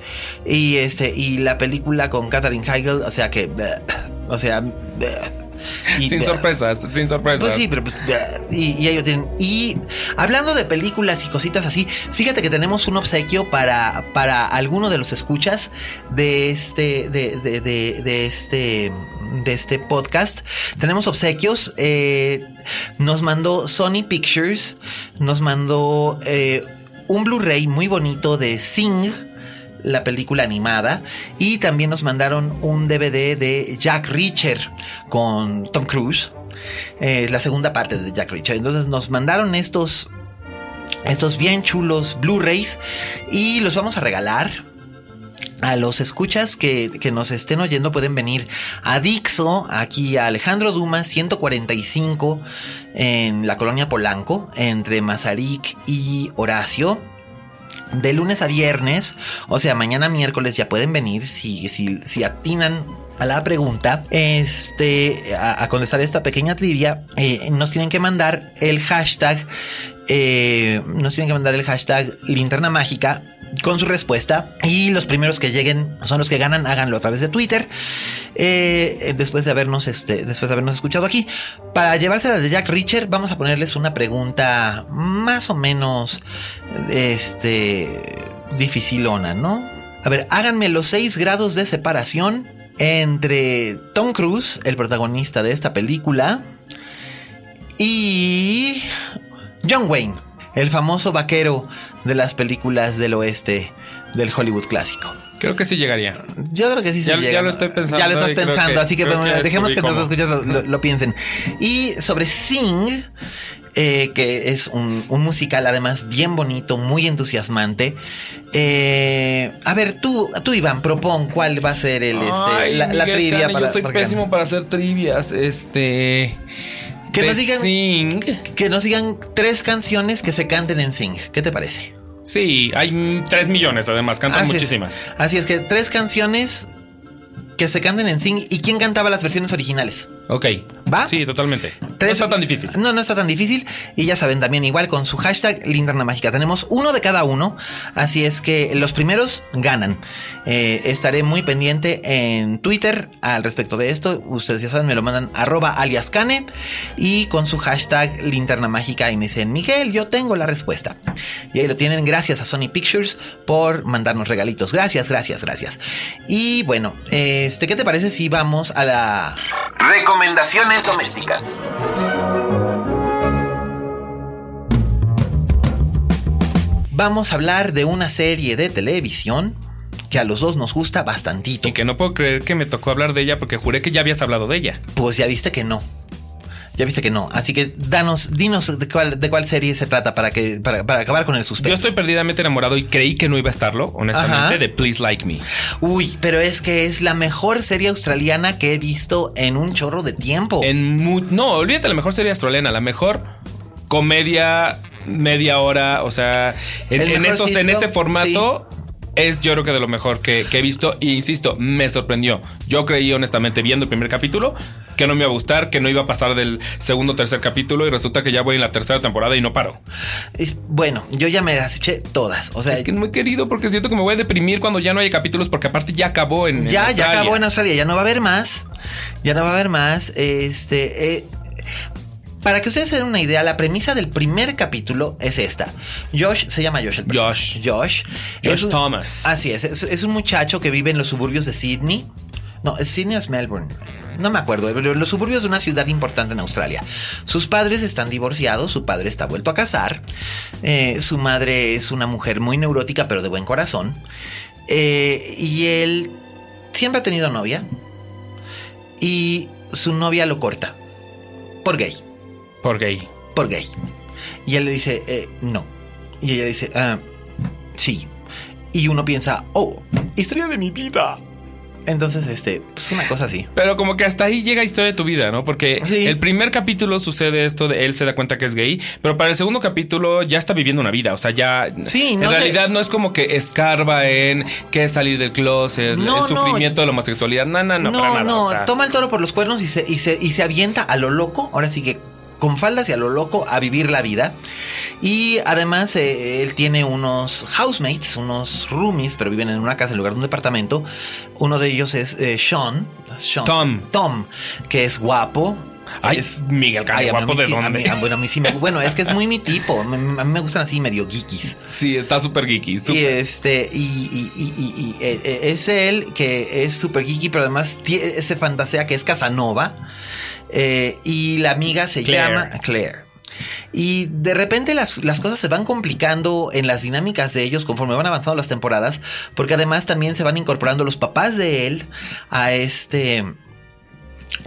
Y este, y la película con Katherine Heigl. O sea que. <clears throat> O sea <clears throat> sin sorpresas, sin sorpresas. Pues sí, pero pues, y, ellos tienen. Y hablando de películas y cositas así, fíjate que tenemos un obsequio para, para alguno de los escuchas de este, de, de, de, este, de este podcast. Tenemos obsequios. Eh, nos mandó Sony Pictures, nos mandó eh, un Blu-ray muy bonito de Sing la película animada. Y también nos mandaron un DVD de Jack Reacher con Tom Cruise. Es la segunda parte de Jack Reacher. Entonces nos mandaron estos, estos bien chulos Blu-rays y los vamos a regalar. A los escuchas que, que, nos estén oyendo pueden venir a Dixo, aquí a Alejandro Dumas 145 en la colonia Polanco, entre Mazarik y Horacio. De lunes a viernes, o sea, mañana miércoles ya pueden venir si, si, si atinan a la pregunta, este, a, contestar esta pequeña trivia, eh, nos tienen que mandar el hashtag, eh, nos tienen que mandar el hashtag linterna mágica con su respuesta. Y los primeros que lleguen son los que ganan. Háganlo a través de Twitter. Eh, después de habernos, este, después de habernos escuchado aquí. Para llevársela de Jack Richard, vamos a ponerles una pregunta más o menos, este, dificilona, ¿no? A ver, háganme los seis grados de separación entre Tom Cruise, el protagonista de esta película, y John Wayne, el famoso vaquero de las películas del oeste del Hollywood clásico. Creo que sí llegaría. Yo creo que sí Ya- se ya llega. lo estoy pensando Ya lo estás pensando, que- así que creo bueno, que dejemos que cómo. escuchas lo, lo- lo piensen. Y sobre Sing, eh, que es un, un musical además bien bonito, muy entusiasmante. Eh, a ver, tú, tú Iván, propón cuál va a ser el, este, Ay, la, la Miguel trivia Cane, para Yo soy para pésimo para hacer trivias. Este. Que digan- Sing. Que tres canciones que se canten en Sing. ¿Qué te parece? Sí, hay tres millones además, cantan Así es. muchísimas. Así es que tres canciones que se canten en Sing. ¿Y quién cantaba las versiones originales? Ok. ¿Va? Sí, totalmente. Tres- No está tan difícil. No, no está tan difícil. Y ya saben, también igual con su hashtag Linterna Mágica. Tenemos uno de cada uno. Así es que los primeros ganan. Eh, estaré muy pendiente en Twitter al respecto de esto. Ustedes ya saben, me lo mandan arroba alias Cane. Y con su hashtag Linterna Mágica. Y me dicen, Miguel, yo tengo la respuesta. Y ahí lo tienen. Gracias a Sony Pictures por mandarnos regalitos. Gracias, gracias, gracias. Y bueno, este, ¿qué te parece si vamos a la recomendaciones domésticas? Vamos a hablar de una serie de televisión que a los dos nos gusta bastantito. Y que no puedo creer que me tocó hablar de ella porque juré que ya habías hablado de ella. Pues ya viste que no. Ya viste que no. Así que danos, dinos de cuál, de cuál serie se trata para que para, para acabar con el suspenso. Yo estoy perdidamente enamorado y creí que no iba a estarlo, honestamente, Ajá. de Please Like Me. Uy, pero es que es la mejor serie australiana que he visto en un chorro de tiempo. En mu- no, olvídate la mejor serie australiana, la mejor comedia media hora, o sea, en, en estos, en este formato es yo creo que de lo mejor que, que he visto e insisto, me sorprendió. Yo creí honestamente viendo el primer capítulo que no me iba a gustar, que no iba a pasar del segundo o tercer capítulo y resulta que ya voy en la tercera temporada y no paro. Es- bueno, yo ya me las eché todas. O sea, es que no he querido porque siento que me voy a deprimir cuando ya no haya capítulos porque aparte ya acabó en en ya, ya Australia. acabó en Australia, ya no va a haber más. Ya no va a haber más. Este. eh, para que ustedes se den una idea, la premisa del primer capítulo es esta. Josh, se llama Josh el. Josh. Josh. Josh un- Thomas. Así es, es, es un muchacho que vive en los suburbios de Sydney. No, es Sydney o es Melbourne. No me acuerdo, los suburbios de una ciudad importante en Australia. Sus padres están divorciados, su padre está vuelto a casar. eh, su madre es una mujer muy neurótica, pero de buen corazón. eh, y él siempre ha tenido novia. Y su novia lo corta. Por gay Por gay. por gay. Y él le dice, eh, no. Y ella dice, "Ah, sí. Y uno piensa, oh, historia de mi vida. Entonces, este, pues una cosa así. Pero como que hasta ahí llega historia de tu vida, ¿no? Porque Sí. el primer capítulo sucede esto de él se da cuenta que es gay, pero para el segundo capítulo ya está viviendo una vida. O sea, ya. Sí, en no sé. realidad no es como que escarba en qué es salir del closet, No, el sufrimiento de la homosexualidad. No, no, no, No, para nada. no, o sea, toma el toro por los cuernos y se, y, se, y se avienta a lo loco. Ahora sí que con faldas y a lo loco a vivir la vida. Y además eh, él tiene unos housemates, unos roomies, pero viven en una casa en lugar de un departamento. Uno de ellos es eh, Sean, Sean- Tom. Tom, que es guapo. Ay, es Miguel Cane, Ay, a guapo mí de sí, a dónde. mí- a- bueno, a mí sí me- bueno, es que es muy mi tipo. A mí, me gustan así medio geekies. Sí, está súper geeky. súper- Y este, y, y- y- y- y, eh, eh, es él que es súper geeky, pero además se fantasea que es Casanova. Eh, y la amiga se Claire. llama Claire. Y de repente las, las cosas se van complicando en las dinámicas de ellos conforme van avanzando las temporadas, porque además también se van incorporando los papás de él a este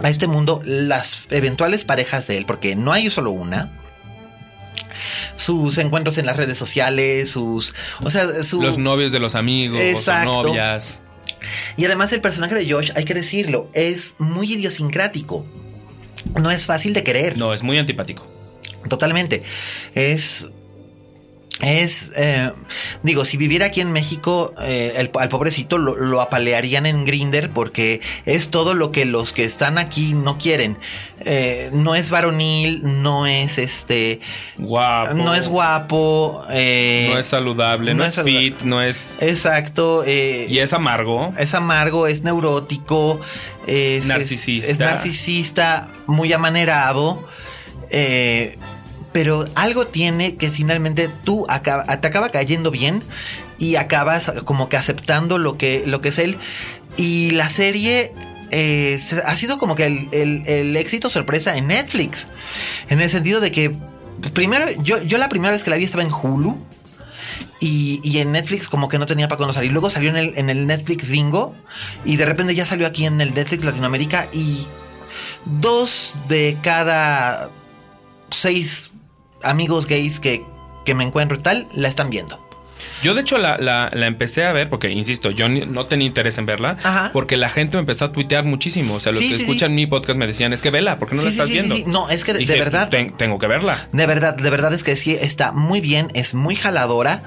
a este mundo, las eventuales parejas de él, porque no hay solo una. Sus encuentros en las redes sociales, sus, o sea, su, Los novios de los amigos, Exacto. o novias. y además el personaje de Josh, hay que decirlo, es muy idiosincrático. No es fácil de querer. No, es muy antipático. Totalmente. Es. Es, eh, digo, si viviera aquí en México, eh, el- al pobrecito lo, lo apalearían en Grinder porque es todo lo que los que están aquí no quieren. Eh, no es varonil, no es este, Guapo. no es guapo, No es saludable, no, no es fit, no es. exacto, Y es amargo. es amargo, es neurótico, es Narcisista. Es, es narcisista, muy amanerado. eh, pero algo tiene que finalmente tú acaba- te acaba cayendo bien y acabas como que aceptando lo que, lo que es él. Y la serie eh, ha sido como que el, el- el éxito sorpresa en Netflix. En el sentido de que, pues, primero, yo, yo la primera vez que la vi estaba en Hulu. Y, y en Netflix como que no tenía para cuándo salir. Luego salió en el, en el Netflix gringo. Y de repente ya salió aquí en el Netflix Latinoamérica. Y dos de cada seis amigos gays que, que me encuentro y tal, la están viendo. Yo, de hecho, la, la- la empecé a ver porque, insisto, yo ni- no tenía interés en verla Ajá. porque la gente me empezó a tuitear muchísimo. O sea, los Sí, que sí, escuchan sí. mi podcast me decían, es que vela, ¿por qué no la estás viendo? No, es que de- verdad- "Ten- tengo que verla. De verdad, de verdad es que sí está muy bien, es muy jaladora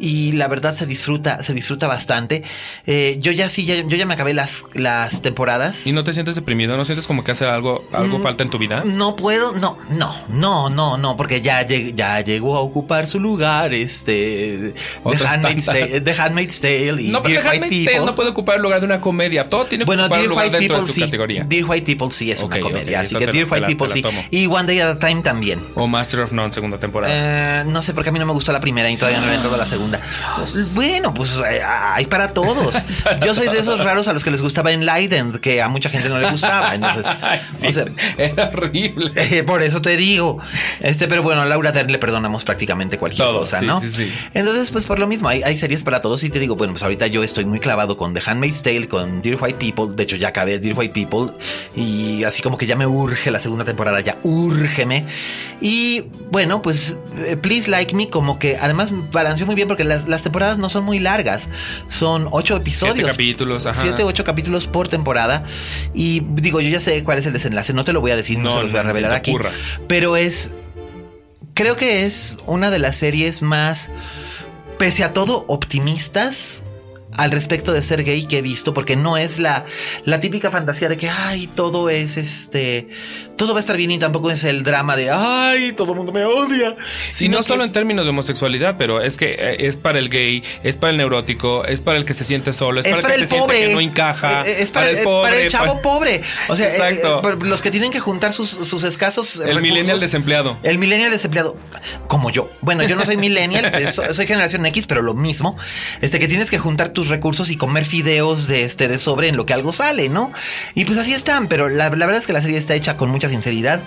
y la verdad se disfruta, se disfruta bastante. Eh, yo ya sí, ya- yo ya me acabé las, las temporadas. ¿Y no te sientes deprimido? ¿No sientes como que hace algo, algo Mm, falta en tu vida? No puedo, no, no, no, no, no, porque ya, lleg- ya llegó a ocupar su lugar, este, The Handmaid's. Tale, The Handmaid's Tale y No, pero Dear The White Handmaid's Tale People. no puede ocupar el lugar de una comedia. Todo tiene que Bueno, ocupar Dear lugar White dentro People de su sí. categoría. Dear White People sí es Ok, una comedia, así esa que Dear White te la- People sí. Y One Day at a Time también. O Master of None, segunda temporada. Eh, no sé, porque a mí no me gustó la primera y todavía no le entrado a la segunda. Bueno, pues eh, hay para todos. <laughs> Yo soy de esos raros a los que les gustaba en Leiden, que a mucha gente no le gustaba. <laughs> Entonces, sí, o sea, era horrible. <laughs> eh, por eso te digo. Este, pero bueno, a Laura Dern le perdonamos prácticamente cualquier Todo, cosa, sí, ¿no? sí, sí. Entonces, pues por lo mismo, hay, hay series para todos. Y te digo, bueno, pues ahorita yo estoy muy clavado con The Handmaid's Tale, con Dear White People. De hecho, ya acabé Dear White People. Y así como que ya me urge la segunda temporada, ya úrgeme. Y bueno, pues eh, Please Like Me, como que además balanceó muy bien porque las, las temporadas no son muy largas. Son ocho episodios. Siete capítulos, ajá. Siete, ocho capítulos por temporada. Y digo, yo ya sé cuál es el desenlace. No te lo voy a decir, no, No, se los voy a revelar aquí. ocurra. Pero es. Creo que es una de las series más, pese a todo, optimistas al respecto de ser gay que he visto, porque no es la, la típica fantasía de que, ay, todo es este, todo va a estar bien y tampoco es el drama de, ay, todo el mundo me odia. Y no solo es- en términos de homosexualidad, pero es que eh, es para el gay, es para el neurótico, es para el que se siente solo, es, es para, para el el que se pobre. siente que no encaja. Eh, Es para, el, para el chavo pobre. O sea, eh, Exacto. eh, los que tienen que juntar sus, sus escasos. El recursos. millennial desempleado. El millennial desempleado, como yo. Bueno, yo no soy millennial, eh, <laughs> so- soy generación X, pero lo mismo. Este que tienes que juntar tus recursos y comer fideos de este de sobre en lo que algo sale, ¿no? Y pues así están, pero la, la verdad es que la serie está hecha con mucha sinceridad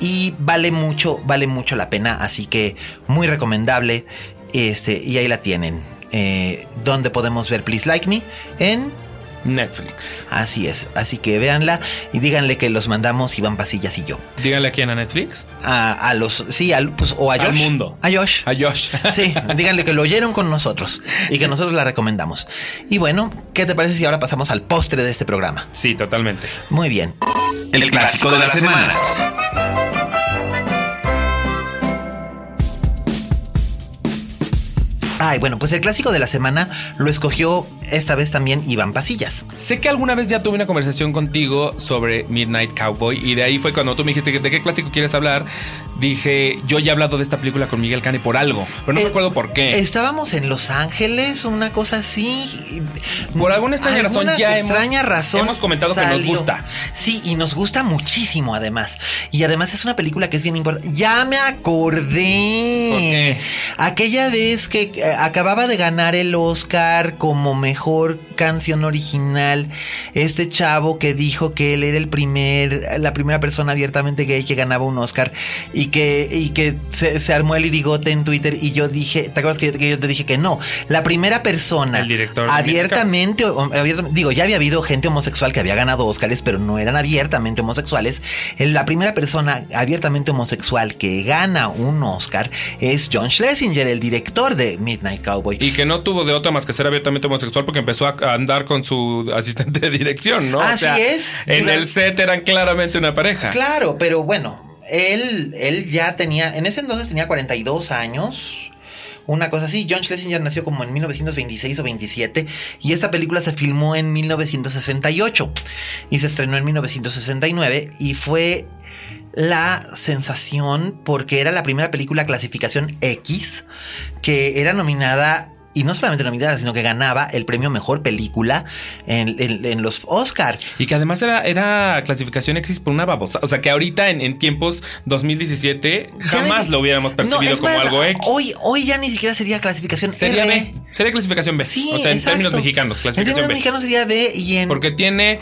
y vale mucho, vale mucho la pena, así que muy recomendable. Este, y ahí la tienen. Eh, donde podemos ver Please Like Me en Netflix. Así es, así que véanla y díganle que los mandamos Iván Pasillas y yo. Díganle a quién a Netflix. A, a los, sí, al, pues, o a Al Josh. mundo. A Josh. A Josh. <laughs> Sí, díganle que lo oyeron con nosotros y que nosotros la recomendamos. Y bueno, ¿qué te parece si ahora pasamos al postre de este programa? Sí, totalmente. Muy bien. El clásico de la semana. Ay, bueno, pues el clásico de la semana lo escogió esta vez también Iván Pasillas. Sé que alguna vez ya tuve una conversación contigo sobre Midnight Cowboy y de ahí fue cuando tú me dijiste que de qué clásico quieres hablar. Dije, yo ya he hablado de esta película con Miguel Cane por algo, pero no Eh, me acuerdo por qué. Estábamos en Los Ángeles, una cosa así. Por alguna extraña razón ya hemos- extraña razón hemos comentado que nos gusta. Sí, y nos gusta muchísimo además. Y además es una película que es bien importante. Ya me acordé. ¿Por qué? Aquella vez que eh, acababa de ganar el Oscar como mejor canción original, este chavo que dijo que él era el primer, la primera persona abiertamente gay que ganaba un Oscar y que, y que se, se armó el irigote en Twitter y yo dije, ¿te acuerdas que yo, que yo te dije que no? La primera persona El director abiertamente, o- abiertamente- digo, ya había habido gente homosexual que había ganado Oscars, pero no eran abiertamente homosexuales. La primera persona abiertamente homosexual que gana un Oscar es John Schlesinger, el director de Midnight Cowboy. Y que no tuvo de otra más que ser abiertamente homosexual porque empezó a andar con su asistente de dirección, ¿no? Así es. En Durante- el set eran claramente una pareja. Claro, pero bueno, él, él ya tenía, en ese entonces tenía 42 años. Una cosa así. John Schlesinger nació como en 1926 o 27 y esta película se filmó en 1968 y se estrenó en 1969 y fue la sensación porque era la primera película clasificación X que era nominada y no solamente nominada, sino que ganaba el premio Mejor Película en, en- en los Oscar. Y que además era, era clasificación X por una babosa. O sea, que ahorita en, en tiempos 2017 Ya jamás ni- lo hubiéramos percibido No, como más, algo X. Hoy, hoy ya ni siquiera sería clasificación Sería R. B. Sería clasificación B. Sí, o sea, en términos mexicanos, En clasificación términos B. mexicanos sería B y en... Porque tiene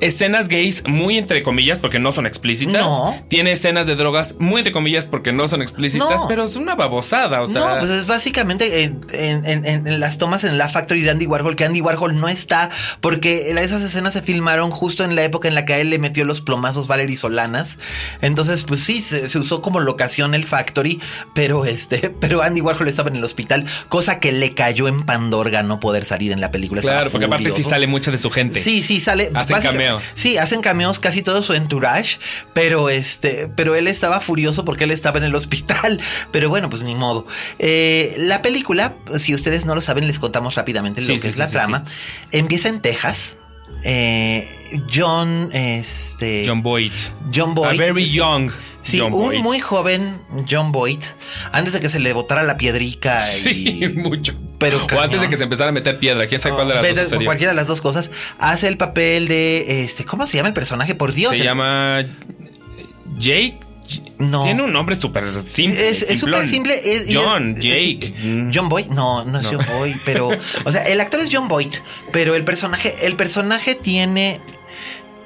escenas gays muy entre comillas porque no son explícitas. No. Tiene escenas de drogas muy entre comillas porque no son explícitas, No. pero es una babosada. O sea, no, pues es básicamente en, en- en- en las tomas en la Factory de Andy Warhol, que Andy Warhol no está, porque esas escenas se filmaron justo en la época en la que a él le metió los plomazos Valerie Solanas. Entonces, pues sí, se, se usó como locación el Factory, pero este, <laughs> pero Andy Warhol estaba en el hospital, cosa que le cayó en Pandorga no poder salir en la película. claro, porque aparte sí sale mucha de su gente. Sí, sí, sale. Hacen cameos. Sí, hacen cameos casi todo su entourage, pero este, pero él estaba furioso porque él estaba en el hospital. <laughs> Pero bueno, pues ni modo. Eh, la película, si ustedes no lo saben, les contamos rápidamente Sí, lo que sí, es sí, la trama. Empieza en Texas. Eh, John, este, John Boyd. John Boyd. A very young. Sí, John un Boyd. muy joven John Boyd, antes de que se le botara la piedrica Sí, y <laughs> mucho. Pero o antes de que se empezara a meter piedra. ¿Quién sabe cuál de las dos sería? cualquiera de las dos cosas. Hace el papel de este. ¿Cómo se llama el personaje? Por Dios. Se el- llama Jake. No. Tiene un nombre súper simple. Es súper simple. es- John, es- Jake. es-. John Boyd. No, no es No. John Boyd, pero. O sea, el actor es John Boyd, pero el personaje, el personaje tiene.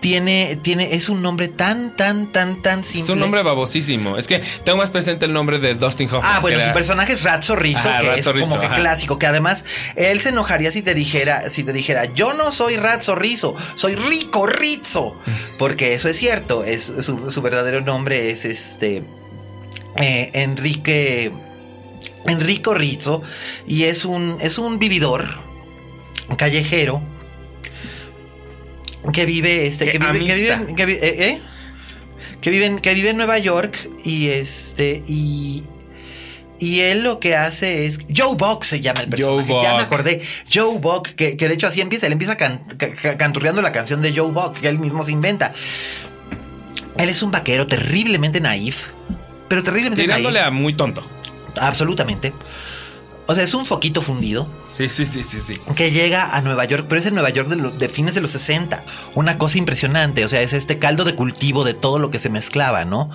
Tiene, tiene, es un nombre tan, tan, tan, tan simple. Es un nombre babosísimo. Es que tengo más presente el nombre de Dustin Hoffman. Ah, bueno, su era- personaje es Ratso Rizzo, Ajá, que es como que ajá. clásico, que además él se enojaría si te dijera, si te dijera, yo no soy Ratso Rizzo, soy Rico Rizzo, <laughs> porque eso es cierto, es su, su verdadero nombre es este eh, Enrique Enrico Rizzo y es un es un vividor callejero que vive este que vive, que vive, que eh, ¿eh? que vive en- que vive en Nueva York y este y y él lo que hace es Joe Buck se llama el personaje. Joe Ya me acordé. Joe Buck, que, que de hecho así empieza. Él empieza can- ca- ca- canturreando la canción de Joe Buck, que él mismo se inventa. Él es un vaquero terriblemente naif, pero terriblemente Tirándole naif. a muy tonto. Absolutamente. O sea, es un foquito fundido Sí, sí, sí, sí, sí. que llega a Nueva York, pero es en Nueva York de, lo- de fines de los 60. Una cosa impresionante, o sea, es este caldo de cultivo de todo lo que se mezclaba, ¿no?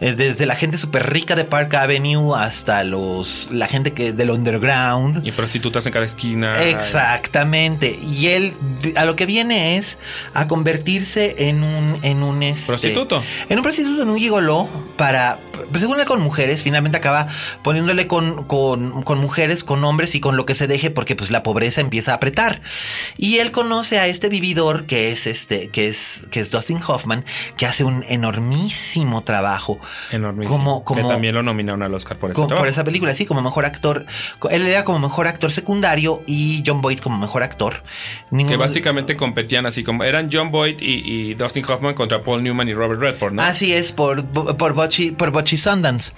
Eh, desde la gente súper rica de Park Avenue hasta los la gente que del underground. Y prostitutas en cada esquina. Exactamente. Y él a lo que viene es a convertirse en un en un este, Prostituto. En un prostituto, en un gigoló para pues, según él con mujeres, finalmente acaba poniéndole con, con, con mujeres, con hombres y con lo que se deje porque pues la pobreza empieza a apretar. Y él conoce a este vividor que es este que es que es Dustin Hoffman, que hace un enormísimo trabajo. Enormísimo. Como como que también lo nominaron al Oscar por ese como por esa película, sí, como mejor actor. Él era como mejor actor secundario y John Boyd como mejor actor. Que básicamente competían así como eran John Boyd y, y Dustin Hoffman contra Paul Newman y Robert Redford, ¿no? Así es, por, por, Bochy, por Bochy Sundance.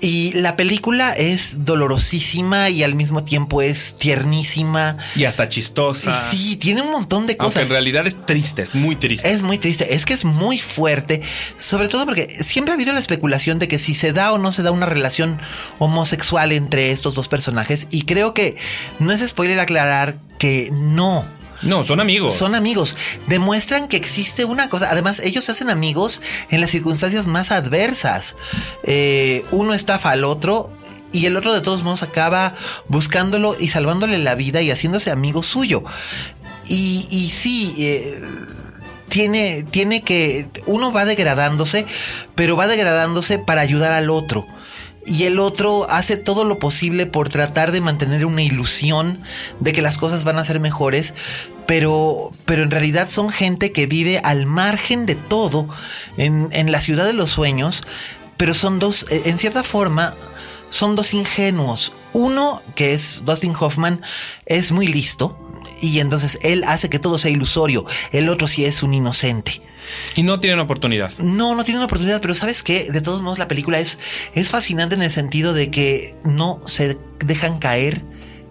Y la película es dolorosísima y al mismo tiempo es tiernísima. Y hasta chistosa. Sí, tiene un montón de Aunque cosas. en realidad es triste, es muy triste. Es muy triste, es que es muy fuerte, sobre todo porque siempre ha habido la especulación de que si se da o no se da una relación homosexual entre estos dos personajes y creo que no es spoiler aclarar que no. No, son amigos. Son amigos. Demuestran que existe una cosa. Además, ellos se hacen amigos en las circunstancias más adversas. Eh, uno estafa al otro y el otro de todos modos acaba buscándolo y salvándole la vida y haciéndose amigo suyo. Y, y sí, eh, tiene, tiene que... Uno va degradándose, pero va degradándose para ayudar al otro. Y el otro hace todo lo posible por tratar de mantener una ilusión de que las cosas van a ser mejores, pero, pero en realidad son gente que vive al margen de todo en, en la ciudad de los sueños, pero son dos, eh, en cierta forma, son dos ingenuos. Uno, que es Dustin Hoffman, es muy listo y entonces él hace que todo sea ilusorio. El otro sí es un inocente. Y no tienen oportunidad. No, no tienen oportunidad, pero ¿sabes qué? De todos modos, la película es, es fascinante en el sentido de que no se dejan caer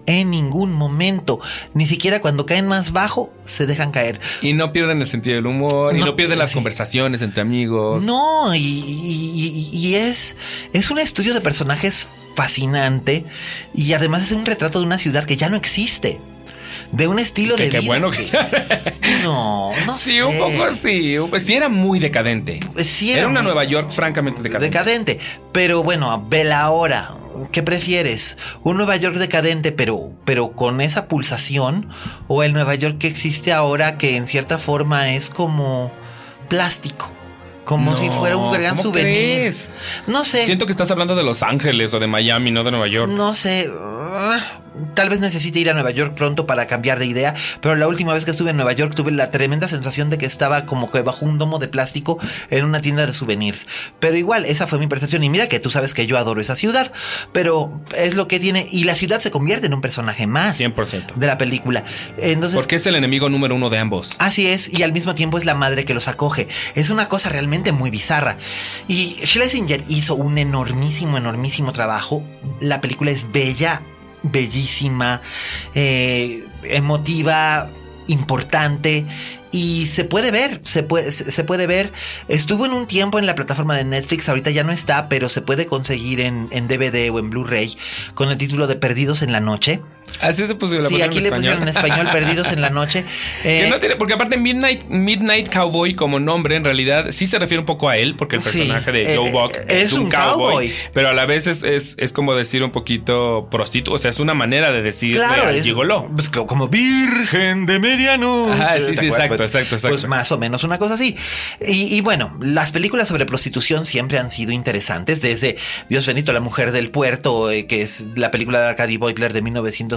en ningún momento. Ni siquiera cuando caen más bajo se dejan caer. Y no pierden el sentido del humor, y No, pierden las sí. conversaciones entre amigos. No, y- y es, es un estudio de personajes fascinante y además es un retrato de una ciudad que ya no existe. De un estilo Que- de qué vida. bueno que- <laughs> No, no Sí, sé. un poco sí. Pues sí, era muy decadente. Sí, era, era una muy- Nueva York francamente decadente. decadente. Pero bueno, vela ahora. ¿Qué prefieres? ¿Un Nueva York decadente, pero, pero con esa pulsación? ¿O el Nueva York que existe ahora, que en cierta forma es como plástico? Como No, si fuera un gran ¿cómo souvenir. crees? No sé. Siento que estás hablando de Los Ángeles o de Miami, no de Nueva York. No sé. Tal vez necesite ir a Nueva York pronto para cambiar de idea, pero la última vez que estuve en Nueva York tuve la tremenda sensación de que estaba como que bajo un domo de plástico en una tienda de souvenirs. Pero igual, esa fue mi percepción. Y mira que tú sabes que yo adoro esa ciudad, pero es lo que tiene. Y la ciudad se convierte en un personaje más 100%. de la película. Entonces, Porque es el enemigo número uno de ambos. Así es, y al mismo tiempo es la madre que los acoge. Es una cosa realmente muy bizarra. Y Schlesinger hizo un enormísimo, enormísimo trabajo. La película es bella, bellísima, eh, emotiva, importante. Y se puede ver, se puede, se puede ver. Estuvo en un tiempo en la plataforma de Netflix, ahorita ya no está, pero se puede conseguir en DVD o en Blu-ray con el título de Perdidos en la Noche. Así se puso la Sí, pusieron aquí en le español. pusieron en español Perdidos en la Noche. <laughs> Que Eh, no tiene- porque aparte Midnight, Midnight Cowboy como nombre en realidad sí se refiere un poco a él, porque el Sí, personaje de eh, Joe Buck eh, es, es un, un cowboy, cowboy. pero a la vez es, es, es como decir un poquito prostituto, o sea, es una manera de decir Claro, es gigoló. pues, co- como virgen de medianoche. Ajá, sí, ¿te sí, exacto, Pues- exacto, exacto. Pues más o menos una cosa así. Y, y bueno, las películas sobre prostitución siempre han sido interesantes, desde Dios bendito, la mujer del puerto, eh, que es la película de Arcady Beutler de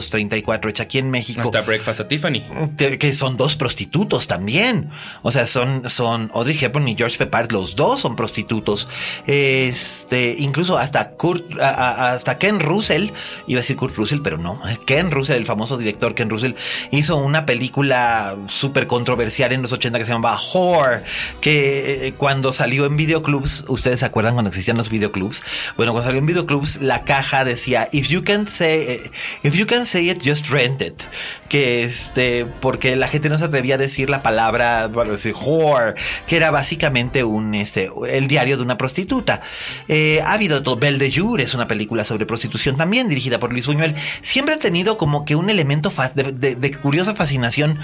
1934, hecha aquí en México. Hasta Breakfast at Tiffany. Que son dos prostitutos también. O sea, son, son Audrey Hepburn y George Peppard, los dos son prostitutos. Este, incluso hasta Kurt, a- a- hasta Ken Russell, iba a decir Kurt Russell, pero no. Ken Russell, el famoso director Ken Russell, hizo una película súper controversial en los 80 que se llamaba Whore, que eh, cuando salió en videoclubs, ustedes se acuerdan cuando existían los videoclubs. Bueno, cuando salió en videoclubs, la caja decía, if you can say, eh, if you can say it, just rent it. Que este, porque la gente no se atrevía a decir la palabra, bueno, decir whore, que era básicamente un, este, el diario de una prostituta. Eh, ha habido Belle de Jour es una película sobre prostitución también, dirigida por Luis Buñuel. Siempre ha tenido como que un elemento de, curiosa fascinación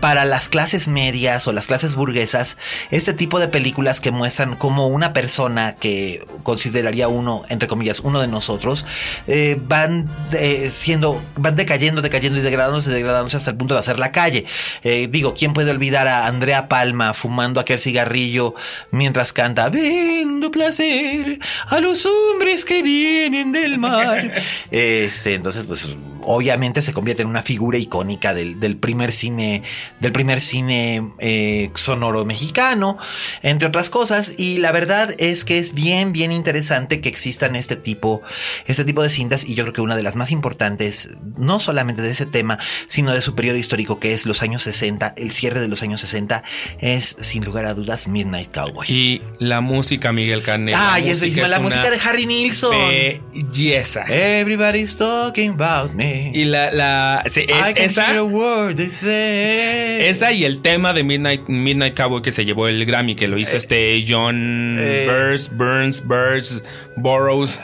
para las clases medias o las clases burguesas, este tipo de películas que muestran como una persona que consideraría uno, entre comillas, uno de nosotros, eh, van eh, siendo, van decayendo, decayendo y degradándose, degradándose hasta el punto de hacer la calle. Eh, digo, ¿quién puede olvidar a Andrea Palma fumando aquel cigarrillo mientras canta Vendo placer a los hombres que vienen del mar? <laughs> Este, entonces, pues obviamente se convierte en una figura icónica del, del primer cine, del primer cine eh, sonoro mexicano, entre otras cosas. Y la verdad es que es bien, bien interesante que existan este tipo, este tipo de cintas. Y yo creo que una de las más importantes, no solamente de ese tema, sino de su periodo histórico, que es los años 60, el cierre de los años 60, es sin lugar a dudas Midnight Cowboy. Y la música, Miguel Canela. Ay, eso es la música de Harry Nilsson. Belleza. Everybody's talking about me. Y la, la sí, es- I can esa, hear a word they say. esa y el tema de Midnight, Midnight Cowboy que se llevó el Grammy, que lo hizo este John eh. Burns, Burns, Burns, Burroughs.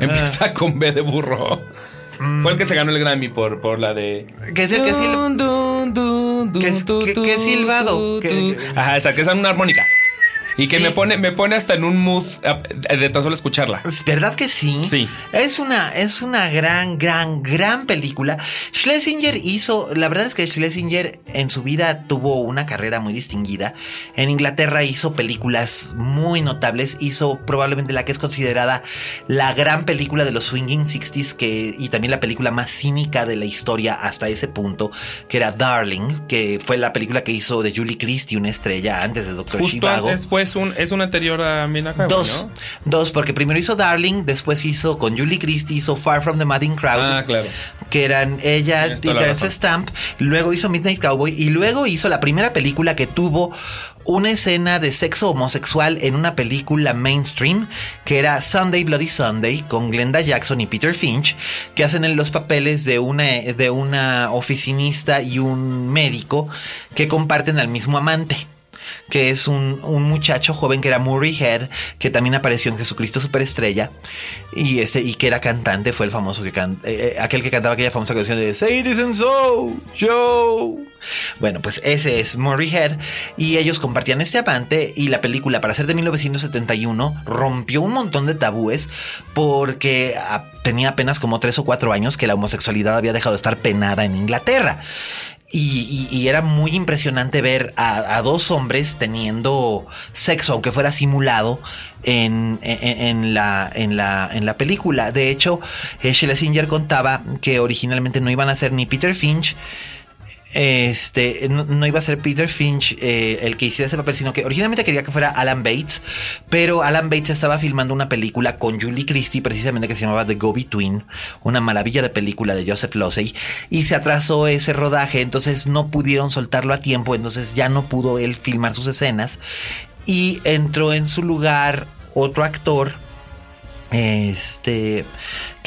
Empieza con B de burro. Fue el que se ganó el Grammy por, por la de. Que es el que sil- Dun, dun, dun, dun, que es- silbado. Ajá, esa que es una armónica. Y que Sí. me pone, me pone hasta en un mood de tan solo escucharla. Es ¿Verdad que sí? Sí. Es una, es una gran, gran, gran película. Schlesinger hizo, la verdad es que Schlesinger en su vida tuvo una carrera muy distinguida. En Inglaterra hizo películas muy notables. Hizo probablemente la que es considerada la gran película de los swinging 60s que, y también la película más cínica de la historia hasta ese punto, que era Darling, que fue la película que hizo de Julie Christie, una estrella antes de Doctor Justo Zhivago. antes fue un, es un anterior a Cowboy, Dos, ¿no? dos, porque primero hizo Darling, después hizo con Julie Christie, hizo Far From the Madding Crowd. Ah, claro. que eran ella y Terence. Stamp. Luego hizo Midnight Cowboy y luego hizo la primera película que tuvo una escena de sexo homosexual en una película mainstream que era Sunday Bloody Sunday con Glenda Jackson y Peter Finch que hacen en los papeles de una de una oficinista y un médico que comparten al mismo amante que es un, un muchacho joven que era Murray Head, que también apareció en Jesucristo Superestrella, y este, y que era cantante, fue el famoso que can- eh, eh, aquel que cantaba aquella famosa canción de Say It Isn't So, Joe. Bueno, pues ese es Murray Head, y ellos compartían este amante, y la película, para ser de 1971, rompió un montón de tabúes, porque ah, tenía apenas como tres o cuatro años que la homosexualidad había dejado de estar penada en Inglaterra. Y, y- y era muy impresionante ver a, a dos hombres teniendo sexo, aunque fuera simulado, en, en- en la, en, la, en la película. De hecho, eh, Schlesinger contaba que originalmente no iban a ser ni Peter Finch, este no, iba a ser Peter Finch eh, el que hiciera ese papel, sino que originalmente quería que fuera Alan Bates, pero Alan Bates estaba filmando una película con Julie Christie, precisamente que se llamaba The Go Between, una maravilla de película de Joseph Losey, y se atrasó ese rodaje, entonces no pudieron soltarlo a tiempo, entonces ya no pudo él filmar sus escenas, y entró en su lugar otro actor este